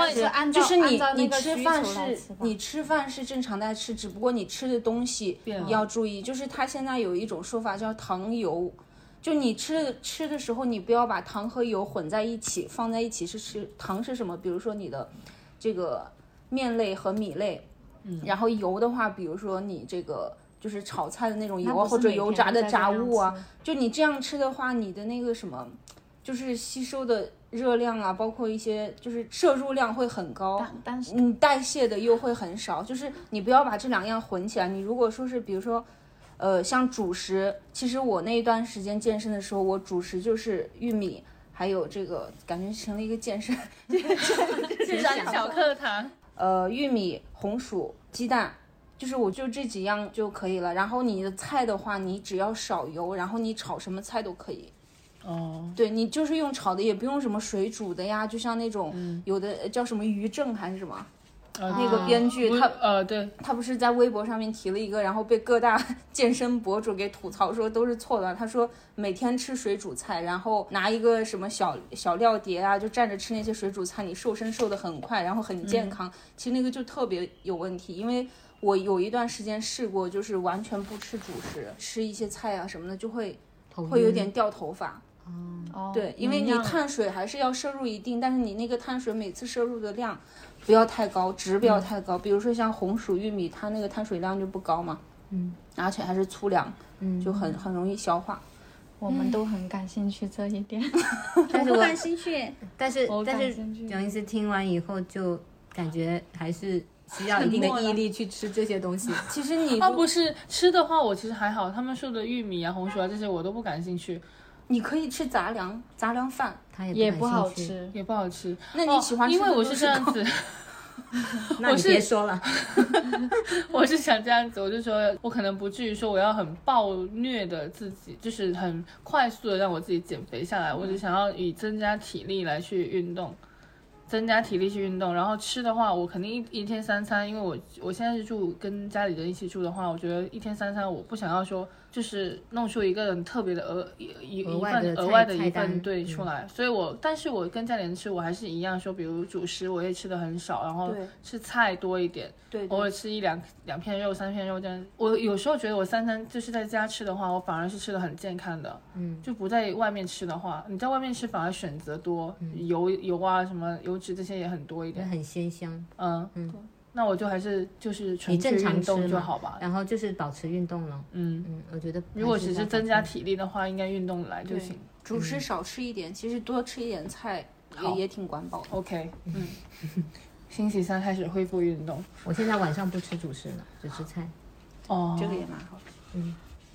就是你你吃饭是吃你吃饭是正常在吃，只不过你吃的东西要注意。就是他现在有一种说法叫糖油，就你吃的吃的时候，你不要把糖和油混在一起，放在一起是吃糖是什么？比如说你的这个面类和米类，嗯，然后油的话，比如说你这个。就是炒菜的那种油啊，或者油炸的炸物啊，就你这样吃的话，你的那个什么，就是吸收的热量啊，包括一些就是摄入量会很高，但但是你代谢的又会很少。就是你不要把这两样混起来。你如果说是比如说，呃，像主食，其实我那一段时间健身的时候，我主食就是玉米，还有这个感觉成了一个健身，[laughs] 健身小课堂。呃，玉米、红薯、鸡蛋。就是我就这几样就可以了，然后你的菜的话，你只要少油，然后你炒什么菜都可以。哦，对你就是用炒的，也不用什么水煮的呀，就像那种嗯有的呃叫什么鱼正还是什么，那个编剧他呃对，他不是在微博上面提了一个，然后被各大 [laughs] 健身博主给吐槽说都是错的。他说每天吃水煮菜，然后拿一个什么小小料碟啊，就蘸着吃那些水煮菜，你瘦身瘦得很快，然后很健康。其实那个就特别有问题，因为我有一段时间试过，就是完全不吃主食，吃一些菜啊什么的，就会会有点掉头发。哦对，因为你碳水还是要摄入一定，但是你那个碳水每次摄入的量不要太高，值不要太高。比如说像红薯、玉米，它那个碳水量就不高嘛，嗯，而且还是粗粮，嗯，就很很容易消化。我们都很感兴趣这一点。[laughs] 但是我感兴趣。但是但是蒋医师听完以后就感觉还是需要一定的毅力去吃这些东西。[laughs] 其实你啊不是吃的话，我其实还好，他们说的玉米啊、红薯啊这些我都不感兴趣，你可以吃杂粮，杂粮饭。它也也不好吃，也不好吃。那你喜欢吃哦因为我是这样子，[laughs] 那你别说了，[laughs] 我是想这样子，我就说我可能不至于说我要很暴虐的自己，就是很快速的让我自己减肥下来，我只想要以增加体力来去运动。增加体力去运动，然后吃的话，我肯定一一天三餐，因为我我现在是住跟家里人一起住的话，我觉得一天三餐我不想要说就是弄出一个人特别的额一一份额外的一份对嗯出来，所以我但是我跟家里人吃，我还是一样说，比如主食我也吃的很少，然后吃菜多一点，对偶尔，吃一两两片肉、三片肉这样。我有时候觉得我三餐就是在家吃的话，我反而是吃的很健康的。嗯，就不在外面吃的话，你在外面吃反而选择多，油油啊什么油脂这些也很多一点。很鲜香。嗯嗯，那我就还是就是纯你正常动就好吧。然后就是保持运动了。嗯，嗯，我觉得如果只是增加体力的话，应该运动来就行。主食少吃一点，其实多吃一点菜也也挺管饱的。OK，嗯，[laughs] 星期三开始恢复运动。我现在晚上不吃主食了，只吃菜。哦，这个也蛮好的。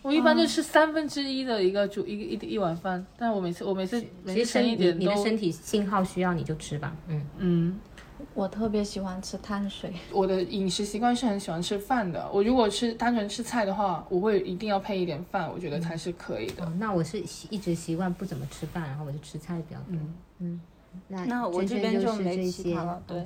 我一般就吃三分之一的一个煮一个一一碗饭，但是我每次我每次每次其实你的身体信号需要你就吃吧。嗯，嗯。我特别喜欢吃碳水，我的饮食习惯是很喜欢吃饭的。我如果吃单纯吃菜的话，我会一定要配一点饭，我觉得才是可以的。哦，那我是习一直习惯不怎么吃饭，然后我就吃菜比较多。嗯那那我这边就就是没这些其他了对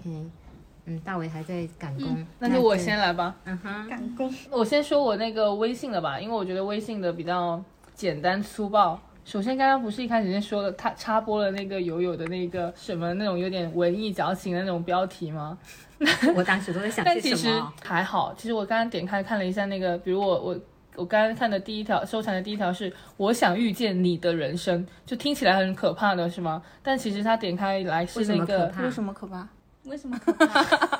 嗯，大伟还在赶工，那就我先来吧。嗯哼，赶工。我先说我那个微信的吧，因为我觉得微信的比较简单粗暴。首先，刚刚不是一开始先说了，他插播了那个友友的那个什么那种有点文艺矫情的那种标题吗？[laughs] 我当时都在想但其实。还好，其实我刚刚点开看了一下那个，比如我我我刚刚看的第一条收藏的第一条是“我想遇见你的人生”，就听起来很可怕的是吗？但其实他点开来是为什那个么可怕为什么可怕？为什么可怕？[laughs]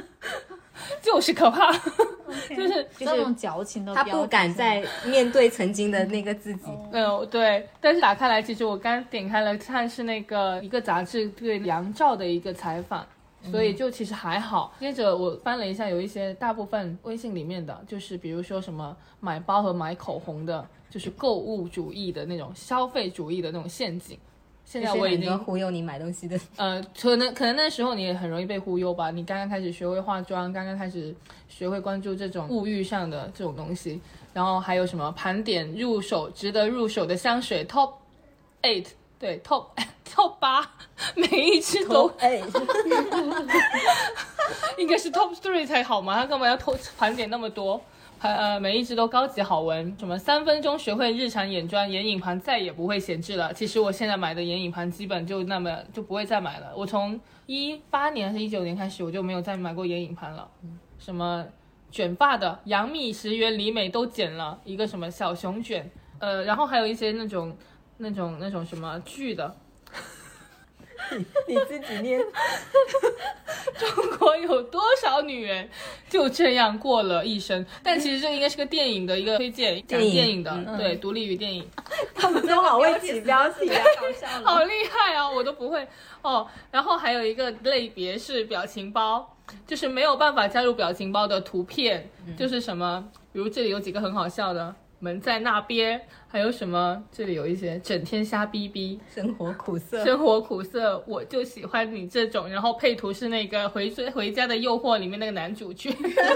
[laughs] [laughs] 就是可怕，就是这种矫情的他不敢再面对曾经的那个自己。[laughs] 嗯对。但是打开来，其实我刚点开了看是那个一个杂志对杨照的一个采访。所以就其实还好。接着我翻了一下，有一些大部分微信里面的，就是比如说什么买包和买口红的，就是购物主义的那种消费主义的那种陷阱。现在我已经忽悠你买东西的，呃，可能可能那时候你也很容易被忽悠吧。你刚刚开始学会化妆，刚刚开始学会关注这种物欲上的这种东西，然后还有什么盘点入手值得入手的香水 Top Eight，对 Top [laughs] Top 八，每一支都哎，[laughs] 应该是 Top Three 才好嘛？他干嘛要偷盘点那么多？还呃，每一支都高级好闻，什么三分钟学会日常眼妆，眼影盘再也不会闲置了。其实我现在买的眼影盘基本就那么就不会再买了。我从一八年还是一九年开始，我就没有再买过眼影盘了。什么卷发的杨幂、石原里美都剪了一个什么小熊卷，呃，然后还有一些那种那种那种什么剧的，[laughs] 你自己念。[laughs] 中国有多少女人就这样过了一生？但其实这个应该是个电影的一个推荐，讲电影电影的，对，独立于电影，[laughs] 他们都好会起标题啊！好厉害啊，我都不会哦。然后还有一个类别是表情包，就是没有办法加入表情包的图片，就是什么，比如这里有几个很好笑的。门在那边，还有什么？这里有一些整天瞎逼逼，生活苦涩，生活苦涩，我就喜欢你这种。然后配图是那个回追回家的诱惑里面那个男主角，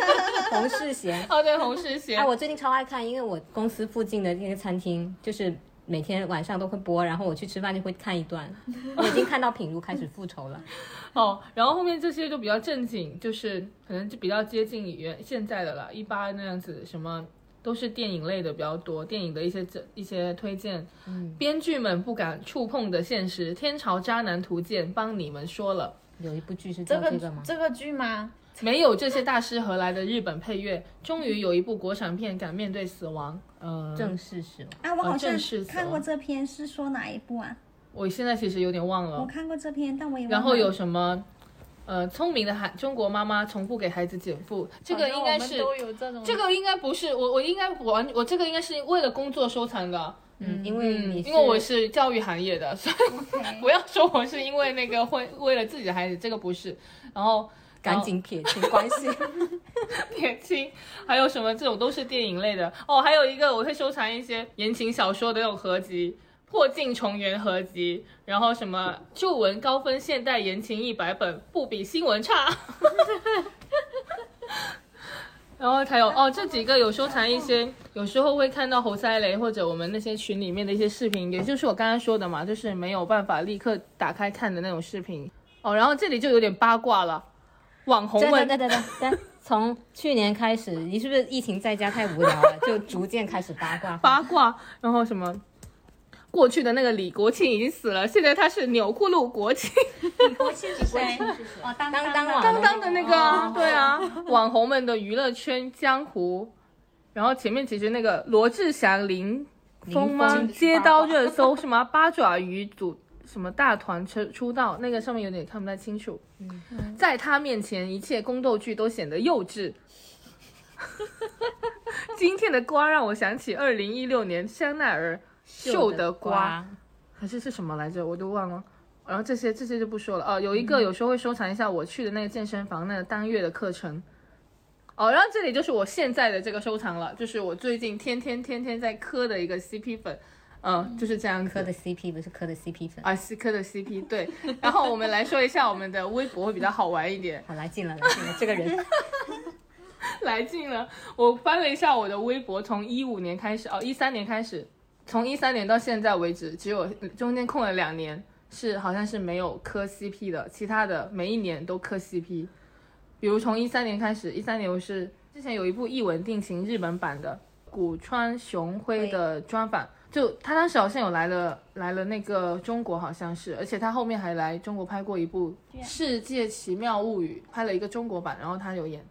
[laughs] 洪世贤。[laughs] 哦对，洪世贤哎，，我最近超爱看，因为我公司附近的那个餐厅就是每天晚上都会播，然后我去吃饭就会看一段。我已经看到品如开始复仇了。[laughs] 哦，然后后面这些就比较正经，就是可能就比较接近于现在的了，一八那样子，什么都是电影类的比较多，电影的一些这一些推荐，嗯，编剧们不敢触碰的现实，《天朝渣男图鉴》帮你们说了，有一部剧是这个叫这个吗？这个剧吗？没有这些大师何来的日本配乐？终于有一部国产片敢面对死亡，呃，正式死亡？啊，我好像看过这篇，是说哪一部啊？我现在其实有点忘了我。看过这篇，但我也忘了然后有什么？呃，聪明的孩中国妈妈从不给孩子减负，这个应该是这个应该不是我，我应该完，我这个应该是为了工作收藏的。嗯，因为嗯，你因为我是教育行业的，所以 [laughs] 不要说我是因为那个会为了自己的孩子，这个不是。然后赶紧撇清关系。[laughs] 撇清，还有什么这种都是电影类的哦。还有一个我会收藏一些言情小说的那种合集，破镜重圆合集，然后什么旧文高分现代言情一百本，不比新闻差。[laughs] 然后还有哦，这几个有收藏一些，有时候会看到侯赛雷或者我们那些群里面的一些视频，也就是我刚刚说的嘛，就是没有办法立刻打开看的那种视频。哦，然后这里就有点八卦了，网红等们等等等等，从去年开始，你是不是疫情在家太无聊了，就逐渐开始八卦？八卦，然后什么？过去的那个李国庆已经死了，现在他是钮祜禄国庆，李国庆是谁？哦，当当当当网当当的那个啊，对啊，网红们的娱乐圈江湖。然后前面其实那个罗志祥、林峰吗？接刀热搜什么八爪鱼组什么大团出出道，那个上面有点看不太清楚。在他面前，一切宫斗剧都显得幼稚。[laughs] 今天的瓜让我想起二零一六年香奈儿秀的瓜。还是是什么来着，我都忘了。然后这些这些就不说了哦。有一个有时候会收藏一下我去的那个健身房那个当月的课程。哦，然后这里就是我现在的这个收藏了，就是我最近天天天天在磕的一个 CP 粉，嗯，就是这样。磕的 CP 不是磕的 CP 粉。啊，是磕的 CP 对。然后我们来说一下我们的微博会比较好玩一点。好，来劲了，来劲了，这个人来劲了。我翻了一下我的微博，从一五年开始，哦，一三年开始，从一三年到现在为止，只有中间空了两年，是好像是没有磕 CP 的，其他的每一年都磕 CP。比如从一三年开始，一三年我是之前有一部《一吻定情》日本版的古川雄辉的专访。就他当时好像有来了，来了那个中国好像是，而且他后面还来中国拍过一部《世界奇妙物语》，拍了一个中国版，然后他有演。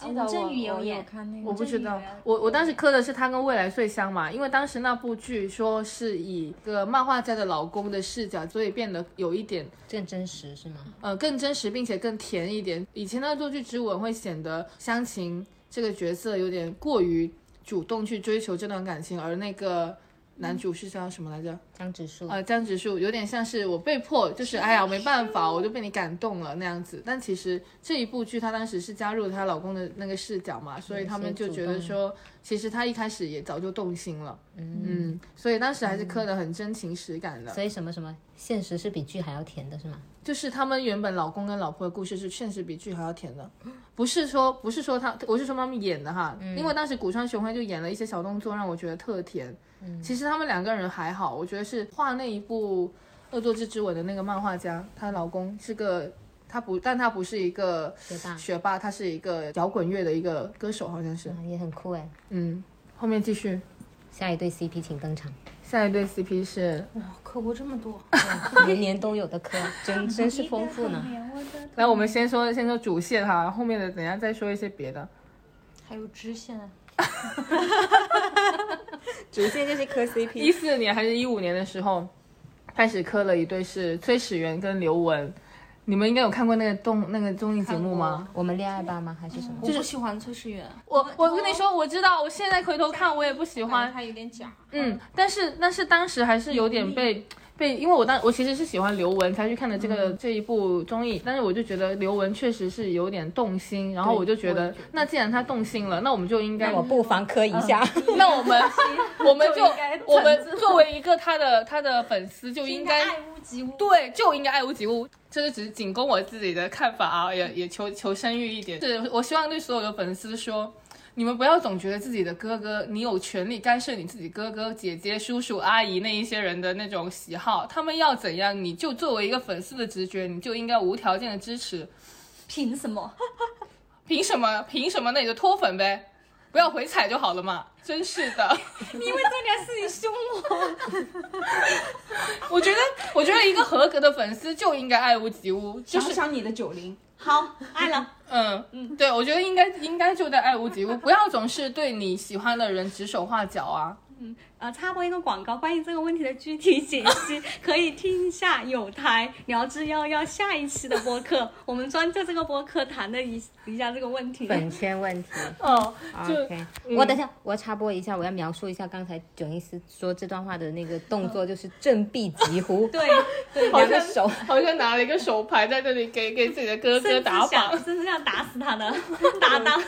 记得吴镇宇有演我不知道我我当时磕的是他跟未来穗香嘛，因为当时那部剧说是以一个漫画家的老公的视角，所以变得有一点更真实是吗？呃更真实，并且更甜一点。以前的恶作剧之吻会显得湘琴这个角色有点过于主动去追求这段感情，而那个男主是叫什么来着？江直树，呃，江直树有点像是我被迫，就是哎呀，我没办法，我就被你感动了那样子。但其实这一部剧，她当时是加入了她老公的那个视角嘛，所以他们就觉得说，其实他一开始也早就动心了，嗯，所以当时还是磕的很真情实感的。所以什么什么，现实是比剧还要甜的是吗？就是他们原本老公跟老婆的故事是现实比剧还要甜的，不是说不是说他，我是说他们演的哈，因为当时古川雄辉就演了一些小动作，让我觉得特甜。其实他们两个人还好，我觉得是画那一部《恶作剧之吻》的那个漫画家，她老公是个他不，但他不是一个学霸学霸，他是一个摇滚乐的一个歌手，好像是。啊，也很酷哎。嗯，后面继续，下一对 CP 请登场，下一对 CP 是哇磕过这么多，[laughs] 年年都有的磕，[laughs] 真真是丰富呢。来，我们先说先说主线哈，后面的等一下再说一些别的。还有支线，[laughs] 主线就是磕 CP，一四年还是一五年的时候，开始磕了一对是崔始源跟刘雯。你们应该有看过那个动那个综艺节目吗？我们恋爱吧吗？还是什么？我不喜欢崔始源，我我跟你说，我知道，我现在回头看我也不喜欢。他有点假。嗯，但是但是当时还是有点被被，因为我当我其实是喜欢刘雯才去看的这个、这一部综艺，但是我就觉得刘雯确实是有点动心，然后我就觉得，那既然她动心了，那我们就应该我不妨磕一下。那我们 [laughs] 我们就就我们作为一个她的她的粉丝就应该爱屋及乌。对，就应该爱屋及乌。这是只是仅供我自己的看法啊，也也求求生欲一点。是我希望对所有的粉丝说，你们不要总觉得自己的哥哥，你有权利干涉你自己哥哥、姐姐、叔叔、阿姨那一些人的那种喜好，他们要怎样，你就作为一个粉丝的直觉，你就应该无条件的支持。凭什么？[laughs] 凭什么？凭什么？那你就脱粉呗，不要回踩就好了嘛。真是的，[laughs] 你因为这件事情凶我。[laughs] 我觉得，我觉得一个合格的粉丝就应该爱屋及乌，就是想想你的九零，好，爱了。嗯嗯，对，我觉得应该应该就在爱屋及乌，不要总是对你喜欢的人指手画脚啊。呃，插播一个广告，关于这个问题的具体解析，[laughs] 可以听一下有台聊之夭夭下一期的播客，我们专就这个播客谈的一一下这个问题。本圈问题。哦，就 OK，、我等一下，我要插播一下，我要描述一下刚才九一思说这段话的那个动作，就是振臂疾呼，[laughs] 对 [laughs] 对，两个手。好像拿了一个手牌在这里给给自己的哥哥打想榜。甚至想打死他的搭档。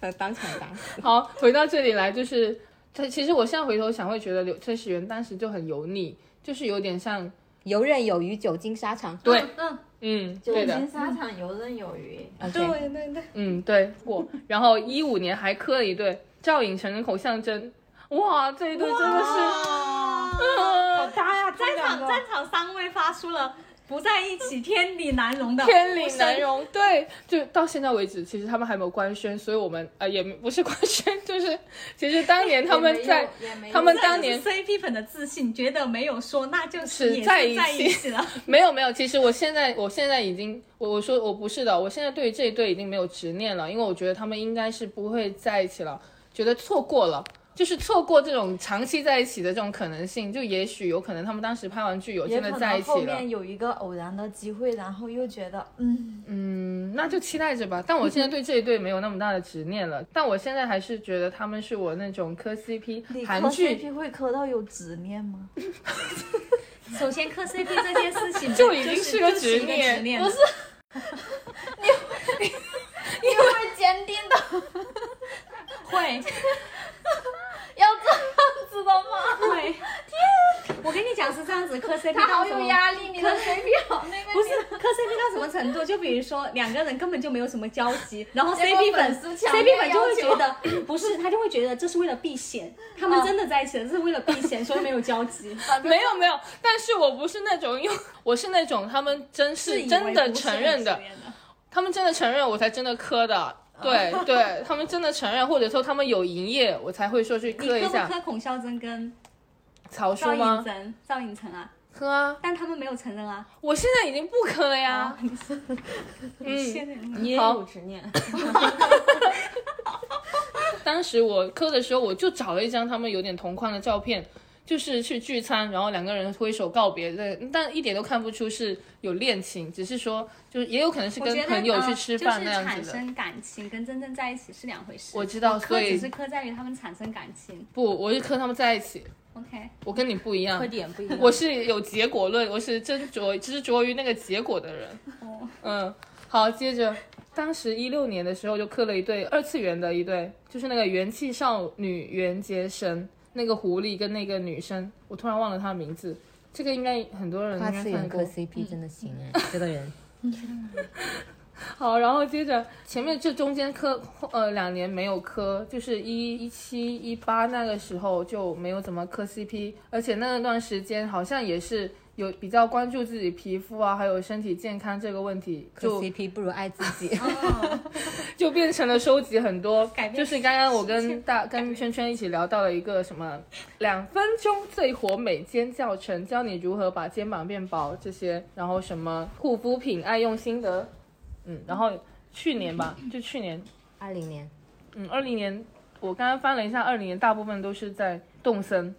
呃，当场打死。好，回到这里来，就是他其实我现在回头想，会觉得刘崔始源当时就很油腻，就是有点像，游刃有余，久经沙场。对，嗯，嗯，久经，沙场，游刃有余。对对对，嗯，对过。然后一五年还磕了一对赵寅成跟口相真，哇，这一对真的是，[laughs] 好搭呀！这战场战场三位发出了不在一起天理难容的天理难容。对，就到现在为止，其实他们还没有官宣，所以我们呃也不是官宣，就是其实当年他们 [laughs] 在他们当年 CP 粉的自信，觉得没有说，那就是在一在起了。[laughs] 没有没有，其实我现在我现在已经我我说我不是的，我现在对于这一对已经没有执念了，因为我觉得他们应该是不会在一起了，觉得错过了。就是错过这种长期在一起的这种可能性，就也许有可能他们当时拍完剧有真的在一起了，面有一个偶然的机会，然后又觉得，嗯，嗯，那就期待着吧。但我现在对这一对没有那么大的执念了，但我现在还是觉得他们是我那种磕 CP 韩剧 CP 会磕到有执念吗？[laughs] 首先磕 CP 这件事情就已经是个执念执念，[laughs] 不是你会不会坚定的 [laughs] 会 [laughs] 要这样子的吗？对。天，我跟你讲是这样子，磕 CP 他好到什么有压力，你的 CP 好 [laughs] 那个。不是磕 CP 到什么程度？就比如说两个人根本就没有什么交集，然后 [laughs] CP 粉 CP 粉就会觉得 [coughs] 不是，他就会觉得这是为了避嫌，他们真的在一起了，这是为了避嫌，所以没有交集。没有没有，但是我不是那种用，我是那种他们真是真的承认的他们真的承认我才真的磕的。对对，他们真的承认，或者说他们有营业，我才会说去你磕不磕一下。磕孔孝真跟曹赵寅？成、赵寅成啊？磕啊！但他们没有承认啊。我现在已经不磕了呀。[laughs] 嗯，现在你也有执念，[laughs] 当时我磕的时候，我就找了一张他们有点同框的照片，就是去聚餐，然后两个人挥手告别的，但一点都看不出是有恋情，只是说就是也有可能是跟朋友去呃吃饭那样就是子的。产生感情跟真正在一起是两回事。我知道所以只是磕在于他们产生感情。不，我是磕他们在一起，OK，我跟你不一样特。点不一样。我是有结果论，我是斟酌执着于那个结果的人。哦，嗯，好，接着，当时一六年的时候就磕了一对二次元的一对，就是那个元气少女袁洁神，那个狐狸跟那个女生，我突然忘了她的名字。这个应该很多人应跨该看过次元磕。CP 真的行哎，[laughs] 这个人 [laughs] 好，然后接着前面这中间磕呃两年没有磕，就是一一七一八那个时候就没有怎么磕 CP，而且那段时间好像也是有比较关注自己皮肤啊，还有身体健康这个问题，就 CP 不如爱自己。[laughs] 就变成了收集很多改，变就是刚刚我跟大跟圈圈一起聊到了一个什么两分钟最火美肩教程，教你如何把肩膀变薄这些，然后什么护肤品爱用心得，嗯，然后去年吧，就去年，二零年，嗯，二零年我刚刚翻了一下，二零年大部分都是在动森。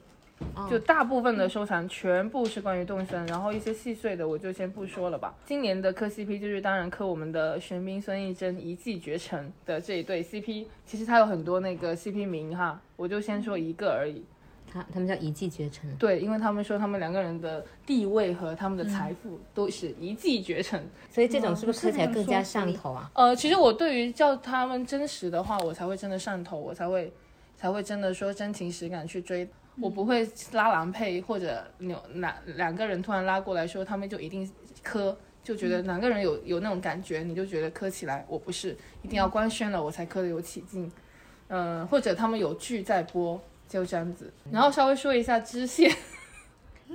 哦就大部分的收藏全部是关于动森，然后一些细碎的我就先不说了吧。今年的磕 CP 就是当然磕我们的玄彬孙艺珍一骑绝尘的这一对 CP，其实它有很多那个 CP 名哈，我就先说一个而已。他他们叫一骑绝尘。对，因为他们说他们两个人的地位和他们的财富都是一骑绝尘。所以这种是不是磕起来更加上头啊？呃，其实我对于叫他们真实的话，我才会真的上头，我才会才会真的说真情实感去追。我不会拉郎配或者扭哪两个人突然拉过来说他们就一定磕，就觉得哪个人有有那种感觉，你就觉得磕起来。我不是一定要官宣了我才磕的有起劲。嗯、或者他们有剧在播，就这样子。然后稍微说一下支线，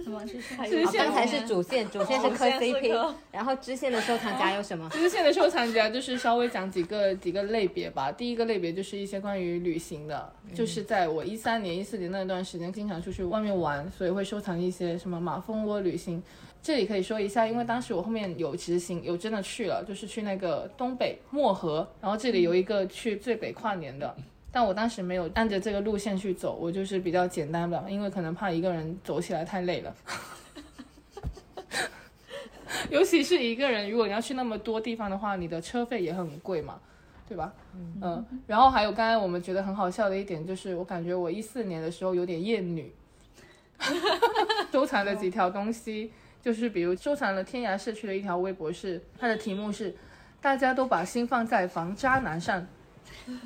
什么？是支线刚才是主线，主线是磕 CP，然后支线的收藏夹有什么？支线的收藏夹就是稍微讲几个几个类别吧。第一个类别就是一些关于旅行的，就是在我一三年、一四年那段时间，经常出去外面玩，所以会收藏一些什么马蜂窝旅行。这里可以说一下，因为当时我后面有执行，有真的去了，就是去那个东北漠河，然后这里有一个去最北跨年的，但我当时没有按着这个路线去走，我就是比较简单的，因为可能怕一个人走起来太累了。[laughs] 尤其是一个人，如果你要去那么多地方的话，你的车费也很贵嘛，对吧？嗯，然后还有刚才我们觉得很好笑的一点，就是我感觉我一四年的时候有点厌女，[laughs] 收藏了几条东西，就是比如收藏了天涯社区的一条微博是，它的题目是“大家都把心放在防渣男上”。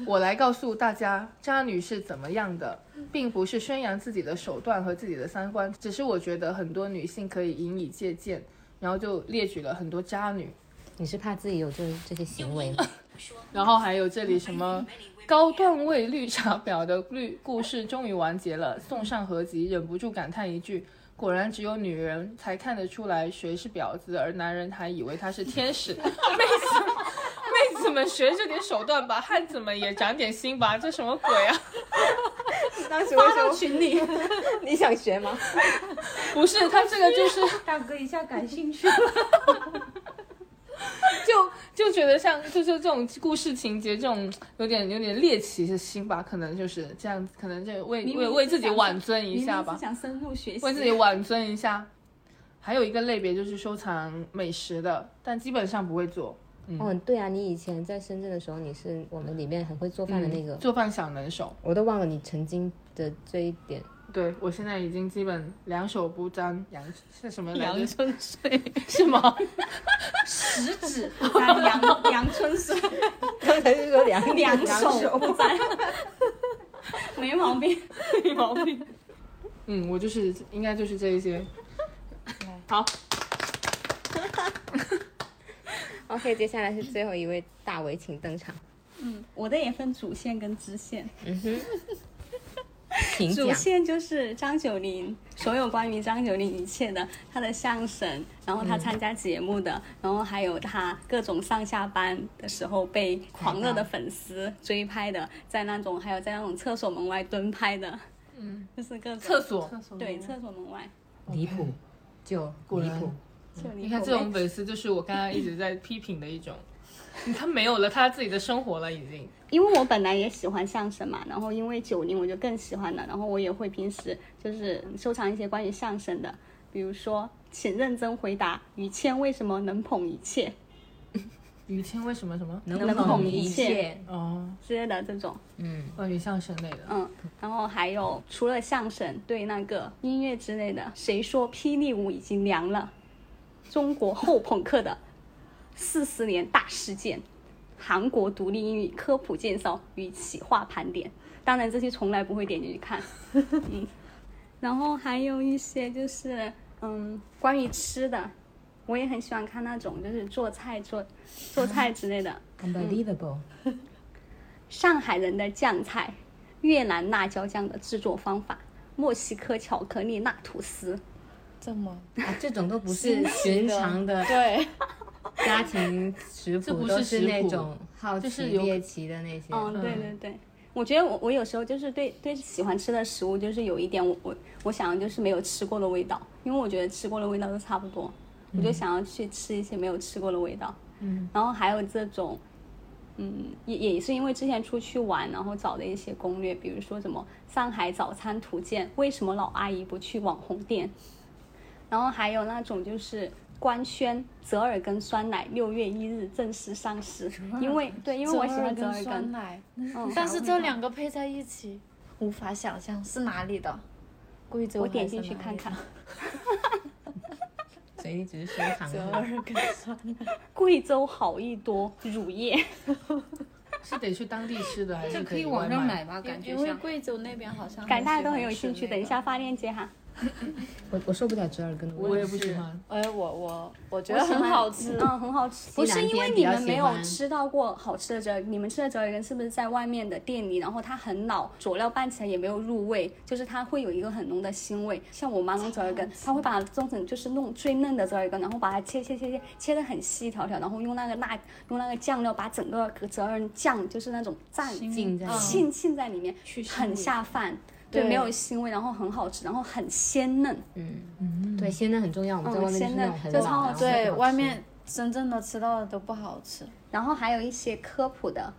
我来告诉大家，渣女是怎么样的，并不是宣扬自己的手段和自己的三观，只是我觉得很多女性可以引以借鉴，然后就列举了很多渣女，你是怕自己有这这些行为吗？[laughs] 然后还有这里什么高段位绿茶婊的绿故事终于完结了，送上合集，忍不住感叹一句：果然只有女人才看得出来谁是婊子，而男人还以为他是天使。妹子，妹子们学着点手段吧，汉子们也长点心吧，[laughs] 这什么鬼啊？当时为什么群里，[laughs] 你想学吗？不是，他这个就是 [laughs] 大哥一下感兴趣了。就就觉得像就是这种故事情节，这种有点有点猎奇的心吧，可能就是这样子，可能就为为为自己挽尊一下吧是。想深入学习，为自己挽尊一下。还有一个类别就是收藏美食的，但基本上不会做。哦，对啊，你以前在深圳的时候，你是我们里面很会做饭的那个，做饭小能手。我都忘了你曾经的这一点。对我现在已经基本两手不沾阳是什么来阳？春水，[laughs] 是吗？食指不沾阳阳春水，[laughs] 刚才是说两两两手不沾，[laughs] 没毛病。没毛病。嗯，我就是应该就是这一些。好，OK，接下来是最后一位大伟，请登场。嗯我的也分主线跟支线，嗯哼，主线就是张九龄，所有关于张九龄一切的，他的相声，然后他参加节目的，然后还有他各种上下班的时候被狂热的粉丝追拍的，在那种还有在那种厕所门外蹲拍的，嗯，就是各种厕所。对厕所门外，离谱，就离谱。就你看这种粉丝，就是我刚刚一直在批评的一种。他没有了他自己的生活了，已经。因为我本来也喜欢相声嘛，然后因为九零我就更喜欢了，然后我也会平时就是收藏一些关于相声的，比如说，请认真回答于谦为什么能捧一切 [laughs] 于谦为什么什么？能捧一切哦，之类的这种，嗯，关于相声类的。嗯，然后还有除了相声，对那个音乐之类的，谁说霹雳舞已经凉了？中国后朋克的四十年大事件，韩国独立英语科普介绍与企划盘点。当然这些从来不会点进去看，[laughs] 嗯，然后还有一些就是嗯关于吃的，我也很喜欢看那种就是做菜做做菜之类的，Unbelievable，上海人的酱菜，越南辣椒酱的制作方法，墨西哥巧克力辣吐司，这么啊，这种都不是寻常的 [laughs] 对，家庭食谱，这不是都是那种好奇就是有猎奇的那些。嗯，对对对，我觉得我我有时候就是对对喜欢吃的食物，就是有一点我我我想要就是没有吃过的味道，因为我觉得吃过的味道都差不多，我就想要去吃一些没有吃过的味道。嗯，然后还有这种，嗯，也也是因为之前出去玩，然后找的一些攻略，比如说什么上海早餐图鉴，为什么老阿姨不去网红店？然后还有那种就是官宣折耳根酸奶六月一日正式上市，因为对，因为我喜欢折跟耳根，酸奶，嗯，但是这两个配在一起，无法想象是哪里的。贵州我点进去看看 [laughs] 所以你只是收藏折。耳根酸奶。[laughs] 贵州好益多乳业，[laughs] 是得去当地吃的，还是这可以网上买吧？感觉因为像贵州那边好像感觉大家都很有兴趣。那个等一下发链接哈。[laughs] 我我受不了折耳根的味道。我也不喜欢。哎，我我我觉得很好吃。嗯，很好吃。不是因为你们没有吃到过好吃的折耳，你们吃的折耳根是不是在外面的店里？然后它很老，佐料拌起来也没有入味，就是它会有一个很浓的腥味。像我妈弄折耳根，她会把它做成就是弄最嫩的折耳根，然后把它切切切切切的很细条条，然后用那个辣用那个酱料把整个折耳酱就是那种蘸浸在里面浸浸在里面，很下饭。对，没有腥味，然后很好吃，然后很鲜嫩。嗯嗯对，鲜嫩很重要。我们在外面就是那种很老，嗯鲜嫩就超好吃对，外面真正的吃到的都不好吃。然后还有一些科普的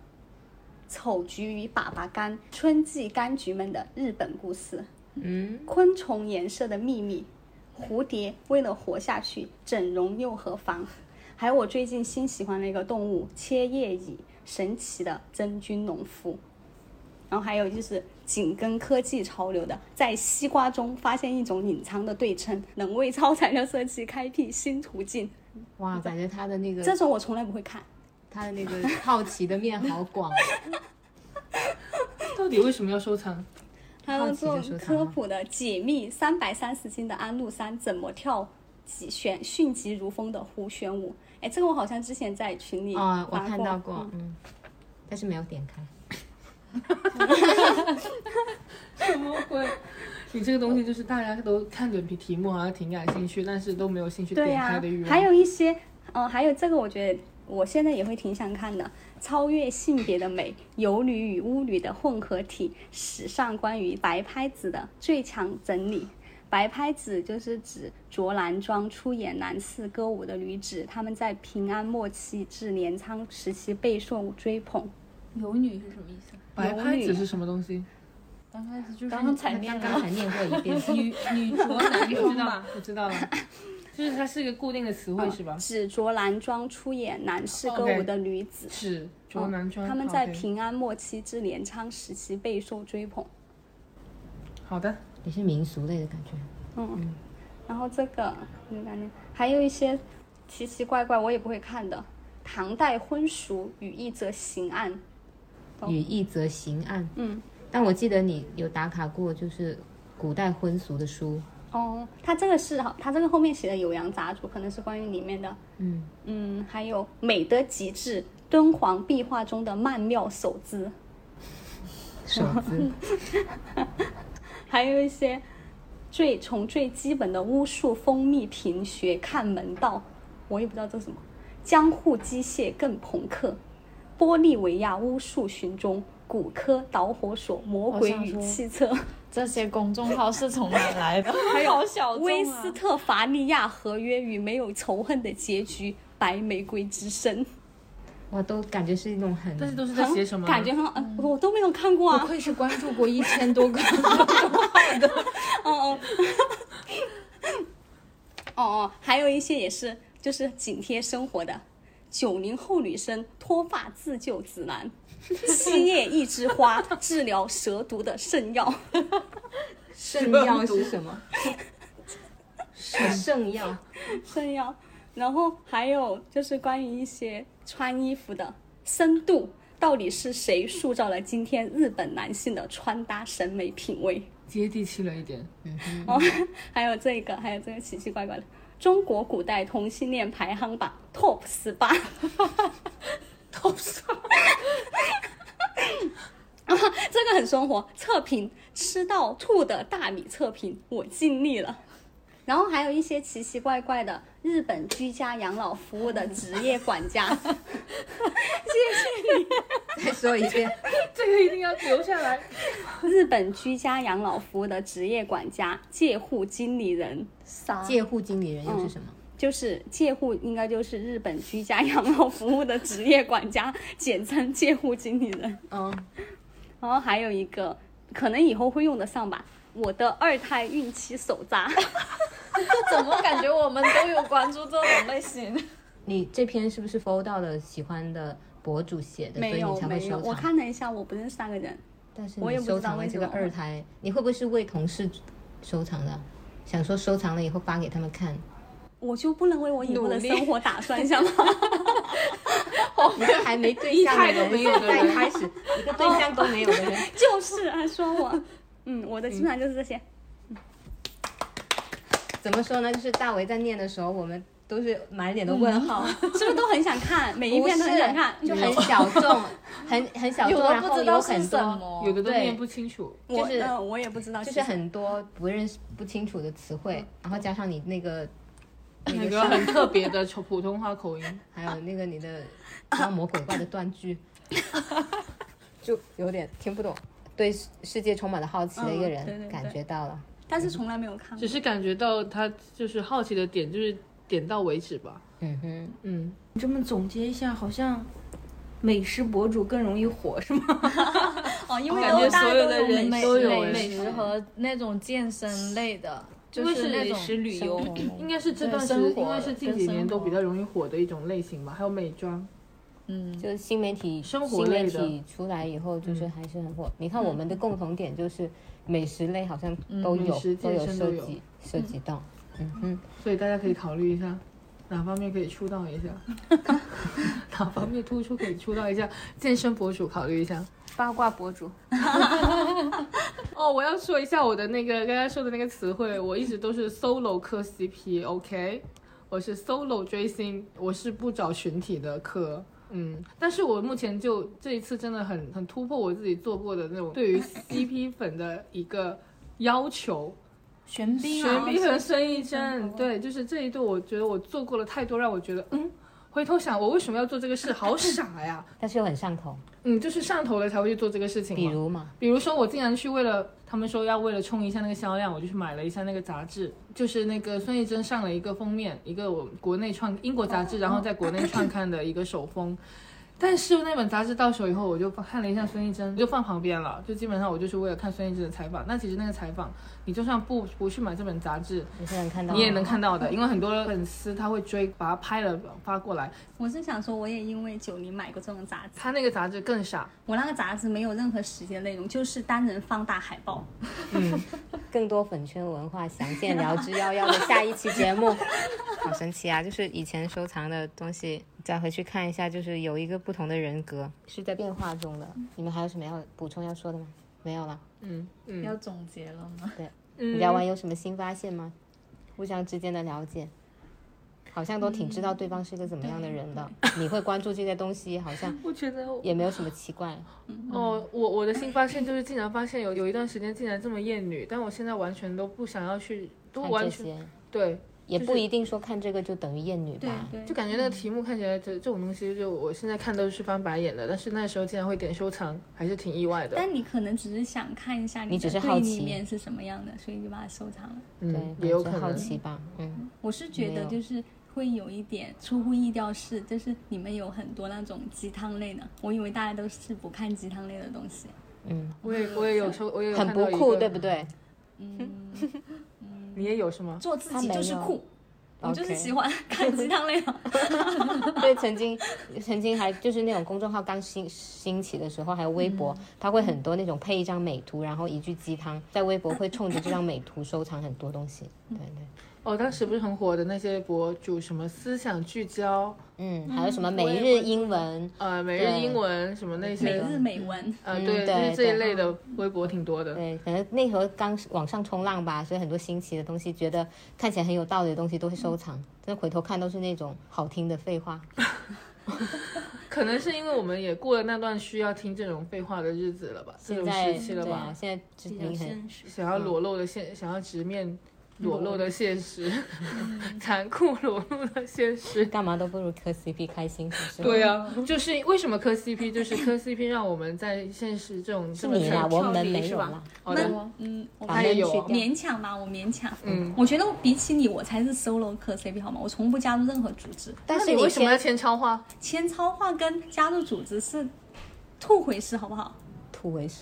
丑橘与粑粑柑、春季柑橘们的日本故事，嗯，昆虫颜色的秘密，蝴蝶为了活下去，整容又何妨？还有我最近新喜欢的一个动物切叶蚁，神奇的真菌农夫。然后还有就是紧跟科技潮流的，在西瓜中发现一种隐藏的对称，能为超材料设计开辟新途径。哇，感觉他的那个这种我从来不会看。他的那个好奇的面好广。[laughs] 到底为什么要收藏？还有做好奇的收藏吗科普的解密三百三十斤的安禄山怎么跳疾旋迅疾如风的胡旋舞。哎，这个我好像之前在群里啊，我看到过，嗯，但是没有点开。[laughs] 你这个东西就是大家都看准题题目好像挺感兴趣，但是都没有兴趣、点开的欲望。还有一些，嗯、还有这个我觉得我现在也会挺想看的，超越性别的美，游女与巫女的混合体，史上关于白拍子的最强整理。白拍子就是指着男装出演男士歌舞的女子，她们在平安末期至镰仓时期备受追捧。游女是什么意思？白拍子是什么东西？刚开始就是刚刚才刚才念过一遍，[laughs] 女女 [laughs] 着男我知道装吧，，我知道了，就是它是一个固定的词汇是吧？只着男装出演男士歌舞的女子。只着男装。他们在平安末期至镰仓时期备受追捧。好的，也是民俗类的感觉。嗯，然后这个你感觉还有一些奇奇怪怪我也不会看的，唐代婚俗与一则刑案。哦与一则刑案，嗯，但我记得你有打卡过，就是古代婚俗的书。哦，它这个是哈，它这个后面写的酉阳杂俎，可能是关于里面的。嗯，嗯，还有美的极致，敦煌壁画中的曼妙手姿，手姿，[laughs] 还有一些最从最基本的巫术、蜂蜜瓶学看门道，我也不知道这是什么。江户机械更朋克，玻利维亚巫术寻踪，骨科导火索，魔鬼与汽车，这些公众号是从哪来的？[laughs] 还有好小众威啊斯特伐利亚合约与没有仇恨的结局，白玫瑰之声，哇，都感觉是一种很但是都是在写什么？感觉很，嗯我都没有看过啊。愧是关注过一千多个公众号的。哦 [laughs] 哦，哦 [laughs] 哦，还有一些也是就是紧贴生活的，九零后女生脱发自救指南，[laughs] 七叶一枝花治疗蛇毒的圣药，圣药是什么？圣药，圣药，然后还有就是关于一些穿衣服的深度。到底是谁塑造了今天日本男性的穿搭审美品味？接地气了一点。哦，[laughs] 还有这个，还有这个奇奇怪怪的中国古代同性恋排行榜 Top 十八，Top 十八，这个很生活。测评吃到吐的大米测评，我尽力了。然后还有一些奇奇怪怪的日本居家养老服务的职业管家，谢谢你再说一遍，这个一定要留下来。日本居家养老服务的职业管家、介护经理人，啥？介护经理人又是什么？就是介护，应该就是日本居家养老服务的职业管家，简称介护经理人。嗯，然后还有一个，可能以后会用得上吧，我的二胎孕期手札。[laughs] 怎么感觉我们都有关注这种类型？你这篇是不是 follow 到了喜欢的博主写的，所没有以你才会没有，我？看了一下，我不认识那个人。但是我也不知道你收藏了这个为什么二胎，你会不会是为同事收藏的？想说收藏了以后发给他们看？我就不能为我以后的生活打算一下吗？[laughs] 一个还没对象的一胎都没有人，开始一个对象都没有的人，就是啊说我，嗯，我的基本上就是这些。怎么说呢？就是大为在念的时候，我们都是满脸的问号，是不是都很想看？每一篇都很想看，就很小众，[laughs] 很很小众，有的然后有不知道是很多，有的都念不清楚。我就是呃我也不知道，就是很多不认识不清楚的词汇，然后加上你那个那个很特别的普普通话口音，还有那个你的妖魔鬼怪的断句，[laughs] 就有点听不懂。对世世界充满了好奇的一个人，嗯对对对感觉到了。但是从来没有看过只。是感觉到他就是好奇的点就是点到为止吧。嗯哼，嗯，你这么总结一下，好像美食博主更容易火，是吗？[laughs] 哦，因为感觉所有的人都有美美食和那种健身类的，就因为是是那种美食旅游应该是这段时对生活应该是近几年都比较容易火的一种类型吧。还有美妆，嗯，就是新媒体生活新媒类的体出来以后，就是还是很火。你看我们的共同点就是美食类，好像都有、都有涉及涉及到。嗯哼，所以大家可以考虑一下。哪方面可以出道一下？[laughs] 哪方面突出可以出道一下？健身博主考虑一下。八卦博主，[laughs] 哦，我要说一下我的那个刚刚说的那个词汇，我一直都是 solo 磕 CP，OK，、我是 solo 追星，我是不找群体的磕。嗯，但是我目前就这一次真的很很突破我自己做过的那种对于 CP 粉的一个要求。玄彬玄啊，彬和孙艺珍，对，就是这一对，我觉得我做过了太多，让我觉得，嗯，回头想我为什么要做这个事，好傻呀。[laughs] 但是又很上头。嗯，就是上头了才会去做这个事情嘛。比如嘛，比如说，我竟然去为了他们说要为了冲一下那个销量，我就去买了一下那个杂志，就是那个孙艺珍上了一个封面，一个我国内创英国杂志，然后在国内创刊的一个首封。但是那本杂志到手以后，我就看了一下孙艺珍，就放旁边了。就基本上我就是为了看孙艺珍的采访。那其实那个采访，你就算不不去买这本杂志，你也能看到，你也能看到的，因为很多粉丝他会追，把它拍了发过来。我是想说，我也因为九零买过这种杂志，他那个杂志更傻，我那个杂志没有任何实际内容，就是单人放大海报。[laughs] [laughs] 更多粉圈文化详见聊之夭夭的下一期节目。[laughs] 好神奇啊！就是以前收藏的东西，再回去看一下，就是有一个不同的人格，是在变化中的。你们还有什么要补充要说的吗？没有了。嗯嗯要总结了吗？嗯聊完有什么新发现吗？互相之间的了解，好像都挺知道对方是一个怎么样的人的。[laughs] 你会关注这些东西，好像 [laughs] 我觉得也没有什么奇怪。哦，我我的新发现就是，竟然发现有有一段时间竟然这么厌女，但我现在完全都不想要去，都看这完全些，对，也不一定说看这个就等于厌女吧。对，就感觉那个题目看起来这这种东西，就我现在看都是翻白眼的，但是那时候竟然会点收藏，还是挺意外的。但你可能只是想看一下你只的对是好奇立面是什么样的，所以就把它收藏了。对嗯，，也有可能好。奇吧。嗯，我是觉得就是会有一点出乎意料是，就是你们有很多那种鸡汤类的，我以为大家都是不看鸡汤类的东西。嗯，我也我也有时候，我也有很不酷，个对不？对？嗯 [laughs] 你也有是吗？做自己就是酷，我就是喜欢看鸡汤类的。[laughs] 对，曾经曾经还就是那种公众号刚兴兴起的时候，还有微博，它会很多那种配一张美图，然后一句鸡汤，在微博会冲着这张美图收藏很多东西。对对，哦，当时不是很火的那些博主，什么思想聚焦，嗯，还有什么每日英文，呃，每日英文什么那些每些，日美文，呃，嗯对，就是这一类的微博挺多的。对，可能那时候刚网上冲浪吧，所以很多新奇的东西，觉得看起来很有道理的东西都会收藏，真的回头看都是那种好听的废话。[laughs] 可能是因为我们也过了那段需要听这种废话的日子了吧，这种现在时期了吧对啊，，现在知比较现实。想要裸露的现，想要直面裸露的现实，残酷裸露的现实。干嘛都不如磕 CP 开心，是不是？对啊，就是为什么磕 CP，就是磕 CP 让我们在现实这种是这么你啦，跳我们离是吧没有啦。。好嗯，我把他也有勉强吧，我勉强。嗯，我觉得比起你，我才是 solo 磕 CP 好吗？我从不加入任何组织，但是你为什么要先签超话？签超话跟加入组织是 two 回事，好不好？吐回是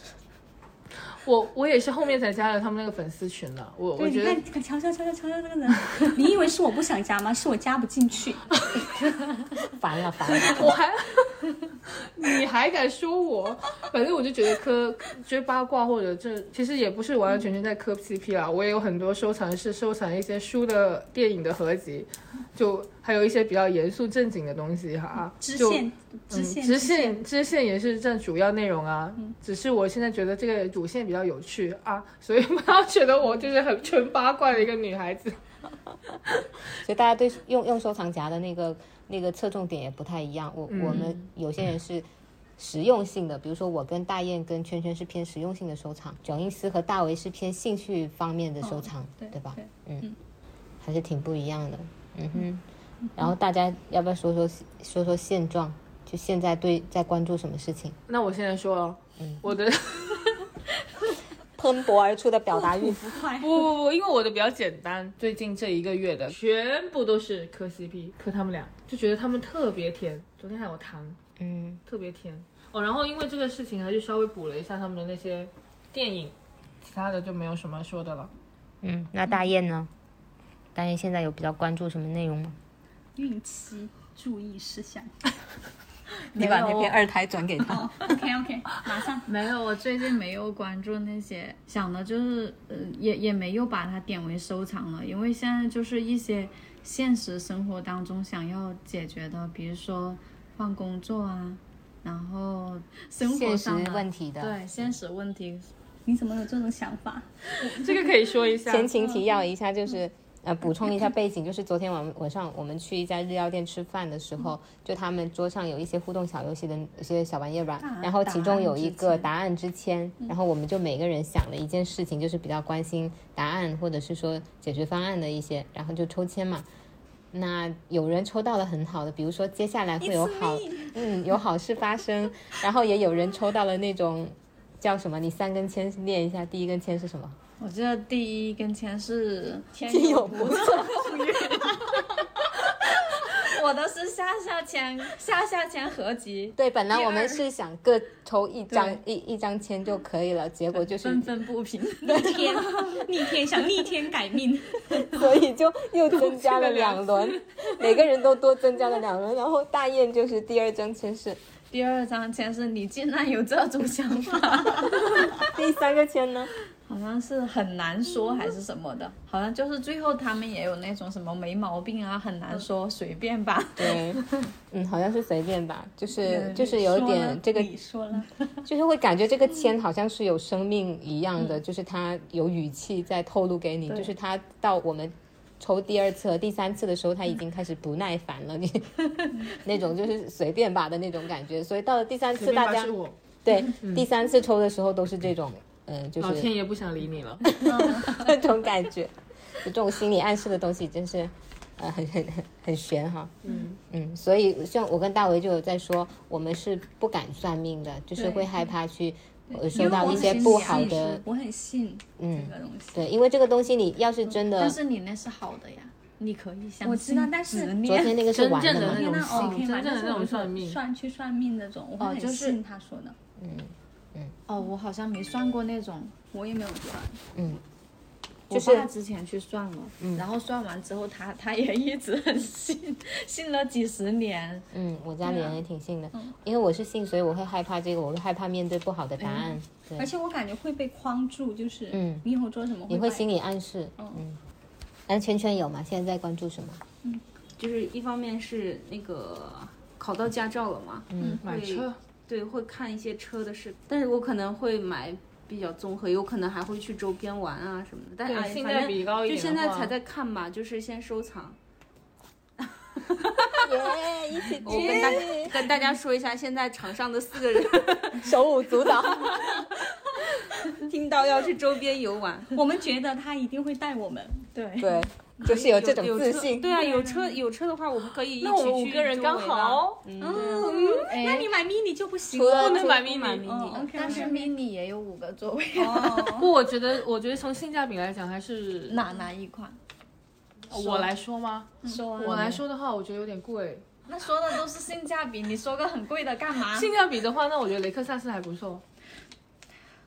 我我也是后面才加了他们那个粉丝群的。我我觉得看，瞧瞧瞧瞧瞧瞧这个人，你以为是我不想加吗？是我加不进去。[laughs] 烦了烦了。我还，你还敢说我？[laughs] 反正我就觉得磕追八卦或者这其实也不是完完全全在磕 CP 啦，我也有很多收藏是收藏一些书的、电影的合集，就还有一些比较严肃正经的东西哈。就支线，支嗯，线，支线支线也是占主要内容啊，嗯只是我现在觉得这个主线比较有趣啊，所以不要觉得我就是很纯八卦的一个女孩子。所以大家对用用收藏夹的那个那个侧重点也不太一样。我、我们有些人是实用性的，比如说我跟大雁跟圈圈是偏实用性的收藏，蒋英斯和大为是偏兴趣方面的收藏，对吧？对嗯，还是挺不一样的。嗯哼，然后大家要不要说说说说现状？就现在对在关注什么事情？那我现在说了，我的 [laughs] 喷薄而出的表达欲，[laughs] 不快。不不不，因为我的比较简单，最近这一个月的全部都是磕 CP，磕他们俩，就觉得他们特别甜。昨天还有糖，嗯，特别甜哦。然后因为这个事情，还是稍微补了一下他们的那些电影，其他的就没有什么说的了。嗯，那大雁呢？大雁现在有比较关注什么内容吗？孕期注意事项。[laughs] 你把那篇二胎转给他。OK OK，马上。[laughs] 没有，我最近没有关注那些，想的就是，呃，也也没有把它点为收藏了，因为现在就是一些现实生活当中想要解决的，比如说换工作啊，然后生活现实上的问题的。对现实问题，[laughs] 你怎么有这种想法？这个可以说一下。前情提要一下，就是呃补充一下背景，就是昨天晚晚上我们去一家日料店吃饭的时候，就他们桌上有一些互动小游戏的一些小玩意儿吧，然后其中有一个答案之签，然后我们就每个人想了一件事情，就是比较关心答案或者是说解决方案的一些，然后就抽签嘛。那有人抽到了很好的，比如说接下来会有好，[laughs] 嗯，有好事发生，然后也有人抽到了那种叫什么？你三根签念一下，第一根签是什么？我记得第一根签是天有不测风云。我的是下下签，下下签合集，对，本来我们是想各抽一张一一张签就可以了，结果就是愤愤不平。逆天，逆天想逆天改命。[laughs] 所以就又增加了两轮，[laughs] 每个人都多增加了两轮。然后大雁就是第二张签是，第二张签是你竟然有这种想法，[laughs] 第三个签呢？好像是很难说还是什么的，好像就是最后他们也有那种什么没毛病啊，很难说，随便吧。对，嗯，好像是随便吧，就是就是有点这个，你说了，[laughs] 就是会感觉这个签好像是有生命一样的，就是它有语气在透露给你，就是它到我们。抽第二次和第三次的时候，他已经开始不耐烦了，你 [laughs] 那种就是随便吧的那种感觉，所以到了第三次，大家对第三次抽的时候都是这种，嗯，就是老天爷不想理你了。[laughs] 那种感觉，就这种心理暗示的东西，真是，呃，很很很很玄哈。嗯嗯，所以像我跟大为就有在说，我们是不敢算命的，就是会害怕去呃收到一些不好的，我很信嗯这，个东西。对，因为这个东西你要是真的但，是你那是好的呀，你可以相信。我知道但是昨天那个是真玩的嘛那，种？真正的那种算命算去算命那种，我很哦就是信他说的。哦，我好像没算过那种，我也没有算，嗯，就是爸之前去算了，然后算完之后他他也一直很信，信了几十年。嗯，我家里人也挺信的，因为我是信，所以我会害怕这个，我会害怕面对不好的答案，对。而，且我感觉会被框住，就是嗯。你以后做什么把你会心理暗示，嗯。但圈圈有吗？现在在关注什么？嗯。就是一方面是那个考到驾照了嘛，嗯，买车，对，会看一些车的视，但是我可能会买比较综合，有可能还会去周边玩啊什么的。但是哎，性价反正比高一就现在才在看吧，就是先收藏。[laughs] 耶，一起我跟大跟大家说一下，现在场上的四个人 [laughs] 手舞足蹈。[laughs] 听到要去周边游玩，我们觉得他一定会带我们。对，对，就是有这种有自信。对啊，有车有车的话，我们可以一起去那我五个人刚。好，哎那你买 mini 就不行除了了。不能买 mini 哦，OK，但是 mini 也有五个座位，哦，不，我觉得，我觉得从性价比来讲，还是哪哪一款？我来说吗？说啊我来，说的话，我觉得有点贵。那说的都是性价比，你说个很贵的干嘛？[laughs] 性价比的话，那我觉得雷克萨斯还不错。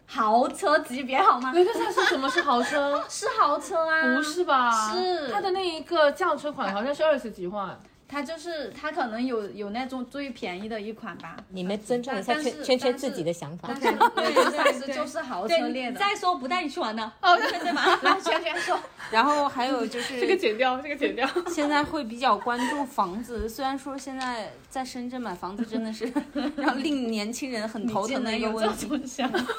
豪车级别好吗？雷克萨斯什么是豪车？[laughs] 是豪车啊，不是吧？是它的那一个轿车款好像是二十几万。它就是它可能有有那种最便宜的一款吧。你们尊重一下但是圈圈圈但是自己的想法。但是雷克萨斯就是豪车对，列的。再说不带你去玩的。哦，对吧？[laughs] 来，圈圈说，然后还有就是 [laughs] 这个剪掉，这个剪掉。[laughs] 现在会比较关注房子，虽然说现在在深圳买房子真的是让令年轻人很头疼的一个问题，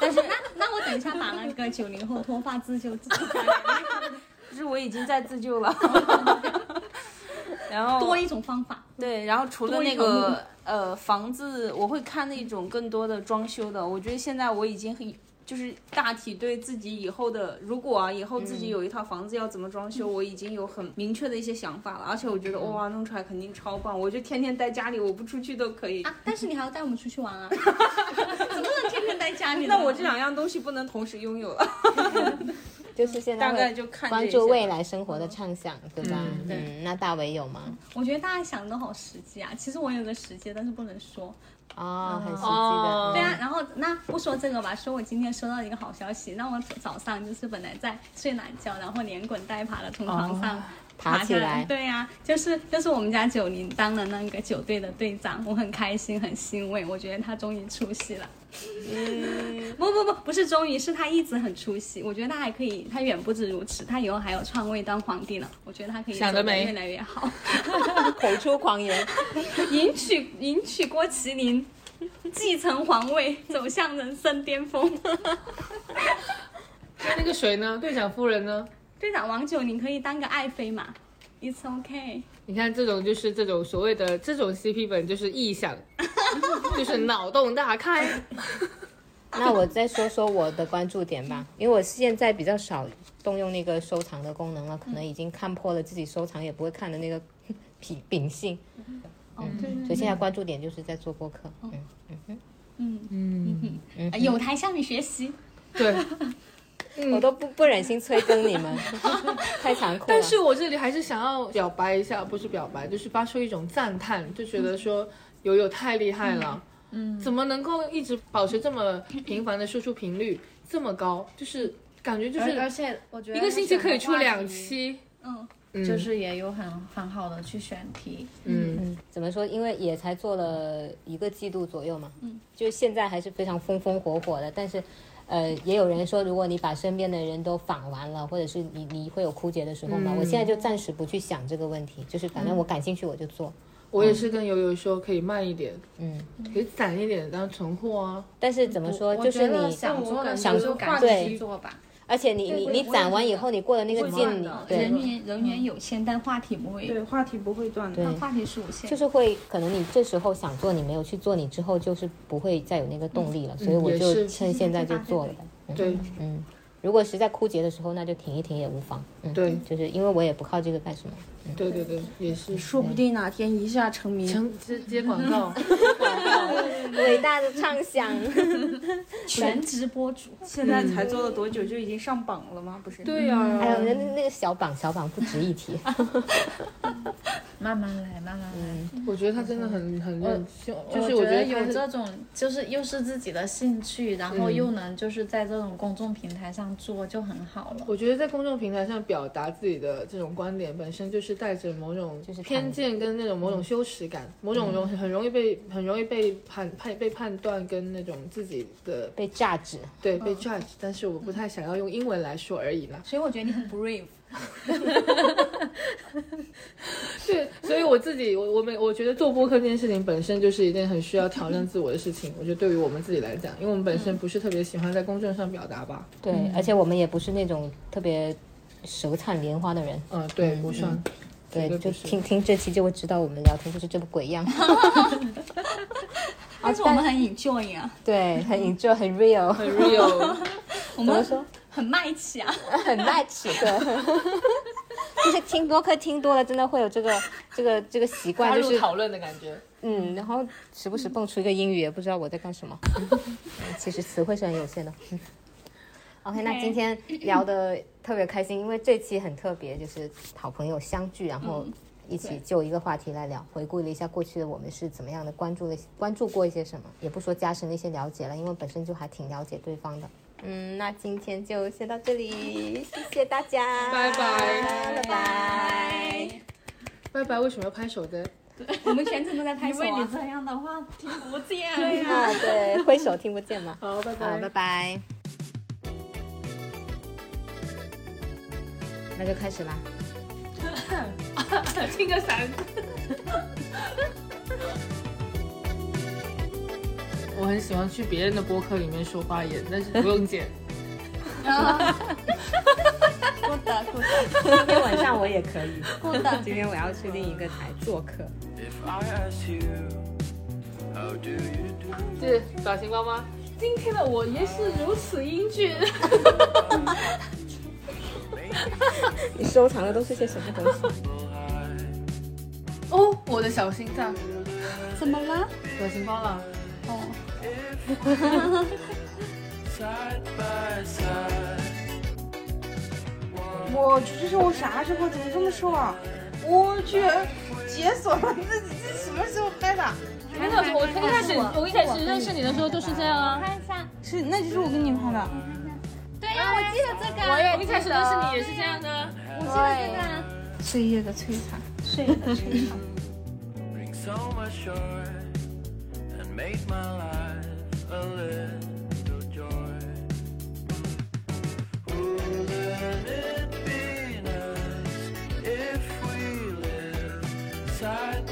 但是那那我等一下把那个九零后脱发自救自己家里知我已经在自救了。然后多一种方法。对，然后除了那个呃房子，我会看那种更多的装修的。我觉得现在我已经很就是大体对自己以后的，如果啊以后自己有一套房子要怎么装修，我已经有很明确的一些想法了。而且我觉得哇，弄出来肯定超棒。我就天天待家里，我不出去都可以。啊！但是你还要带我们出去玩啊！[laughs] 怎么能天天待家里？那我这两样东西不能同时拥有了。[laughs] 就是现在大概就看关注未来生活的畅想，对吧？嗯嗯，那大伟有吗？我觉得大家想的都好实际啊。其实我有个实际，但是不能说。哦，很实际哦的。对啊，然后那不说这个吧，说我今天收到一个好消息，那我早上就是本来在睡懒觉，然后连滚带爬的从床上。下爬起来对呀、就是就是我们家九零当了那个九队的队长，我很开心很欣慰，我觉得他终于出息了。嗯，不不不，不是终于，是他一直很出息。我觉得他还可以，他远不止如此，他以后还有篡位当皇帝呢。我觉得他可以想得美越来越好，[laughs] 口出狂言。迎娶迎娶郭麒麟，继承皇位，走向人生巅峰。那 [laughs] 那个谁呢？队长夫人呢？队长王九，你可以当个爱妃嘛？It's okay。你看这种就是这种所谓的这种 CP 本就是臆想，[laughs] 就是脑洞大开。[laughs] 那我再说说我的关注点吧，因为我现在比较少动用那个收藏的功能了，可能已经看破了自己收藏也不会看的那个 [laughs] 品秉性，嗯，对对所以现在关注点就是在做播客。嗯嗯嗯，嗯嗯有台向你学习。对。我都不不忍心催更你们，[laughs] 太残酷了。但是我这里还是想要表白一下，不是表白，就是发出一种赞叹，就觉得说友友太厉害了，嗯，怎么能够一直保持这么频繁的输出频率这么高？就是感觉就是而且我觉得一个星期可以出两期，嗯，嗯就是也有很很好的去选题。嗯嗯，怎么说？因为也才做了一个季度左右嘛，嗯，就现在还是非常风风火火的。但是，呃，也有人说，如果你把身边的人都访完了，或者是你你会有枯竭的时候嘛。我现在就暂时不去想这个问题，就是反正我感兴趣我就做，我也是跟悠悠说可以慢一点，嗯。可以攒一点当存货啊。但是怎么说，就是你，想做的想就赶对紧去做吧。而且你你你攒完以后，你过了那个劲，你对人员人员有限，但话题不会，对，话题不会断的。对话题是无限。就是会可能你这时候想做，你没有去做，你之后就是不会再有那个动力了。所以我就趁现在就做了。嗯对嗯，如果实在枯竭的时候，那就停一停也无妨。嗯，对就是因为我也不靠这个干什么。对对对，也是说不定哪天一下成名。成接接广告。[laughs] 伟大的畅想。[laughs] 全职播主，现在才做了多久就已经上榜了吗？不是？对呀、哎呦，那那个小榜小榜不值一提。[laughs] 慢慢来，慢慢来。我觉得他真的很很认，就就是我觉得有这种，就是又是自己的兴趣，然后又能就是在这种公众平台上做，就很好了。我觉得在公众平台上表达自己的这种观点，本身就是带着某种就是偏见跟那种某种羞耻感，某种容很容易被很容易被判判被判断跟那种自己的被榨汁，对被 judge，但是我不太想要用英文来说而已啦。所以我觉得你很 brave。[laughs] 对，所以我自己我我们我觉得做播客这件事情本身就是一件很需要挑战自我的事情。[laughs] 我觉得对于我们自己来讲，因为我们本身不是特别喜欢在公众上表达吧。对，而且我们也不是那种特别舌灿莲花的人。嗯，对，不算。绝对，对就听听这期就会知道我们聊天就是这个鬼样。[laughs] 而且我们很 enjoy 啊，对，很 enjoy，很 real，很 real，[laughs] 我们怎么说？很卖气啊。[laughs] 很 match 的。就是听播客听多了，真的会有这个这个这个习惯，就是讨论的感觉。嗯，然后时不时蹦出一个英语，也不知道我在干什么。嗯其实词汇是很有限的。嗯 OK，那今天聊的特别开心，因为这期很特别，就是好朋友相聚，然后一起就一个话题来聊，回顾了一下过去的我们是怎么样的关注了关注过一些什么，也不说加深了一些了解了，因为本身就还挺了解对方的。嗯，那今天就先到这里，谢谢大家，拜拜拜拜。拜拜，为什么要拍手的？我们全程都在拍手啊。因为你这样的话听不见。对呀、啊，对，[laughs] 挥手听不见嘛。好，拜好，拜拜。拜。那就开始啦。[laughs] 清个伞。我很喜欢去别人的播客里面说发言，但是不用剪。我的酷的今天晚上我也可以。今天我要去另一个台做客。是表情包吗？今天的我也是如此英俊。[laughs] [laughs] 你收藏的都是些什么东西？哦，我的小心脏，怎么了？表情包了。哦. [laughs] 我去，这是我啥时候？怎么这么瘦啊？我去，解锁了自己，这什么时候拍的？没有，我一开始我一开始认识你的时候就是这样啊。看一下，是，那就是我给你拍的。啊，我记得这个，我也一开始认识你也是这样的，我记得这个。岁月的摧残，岁月的摧残。side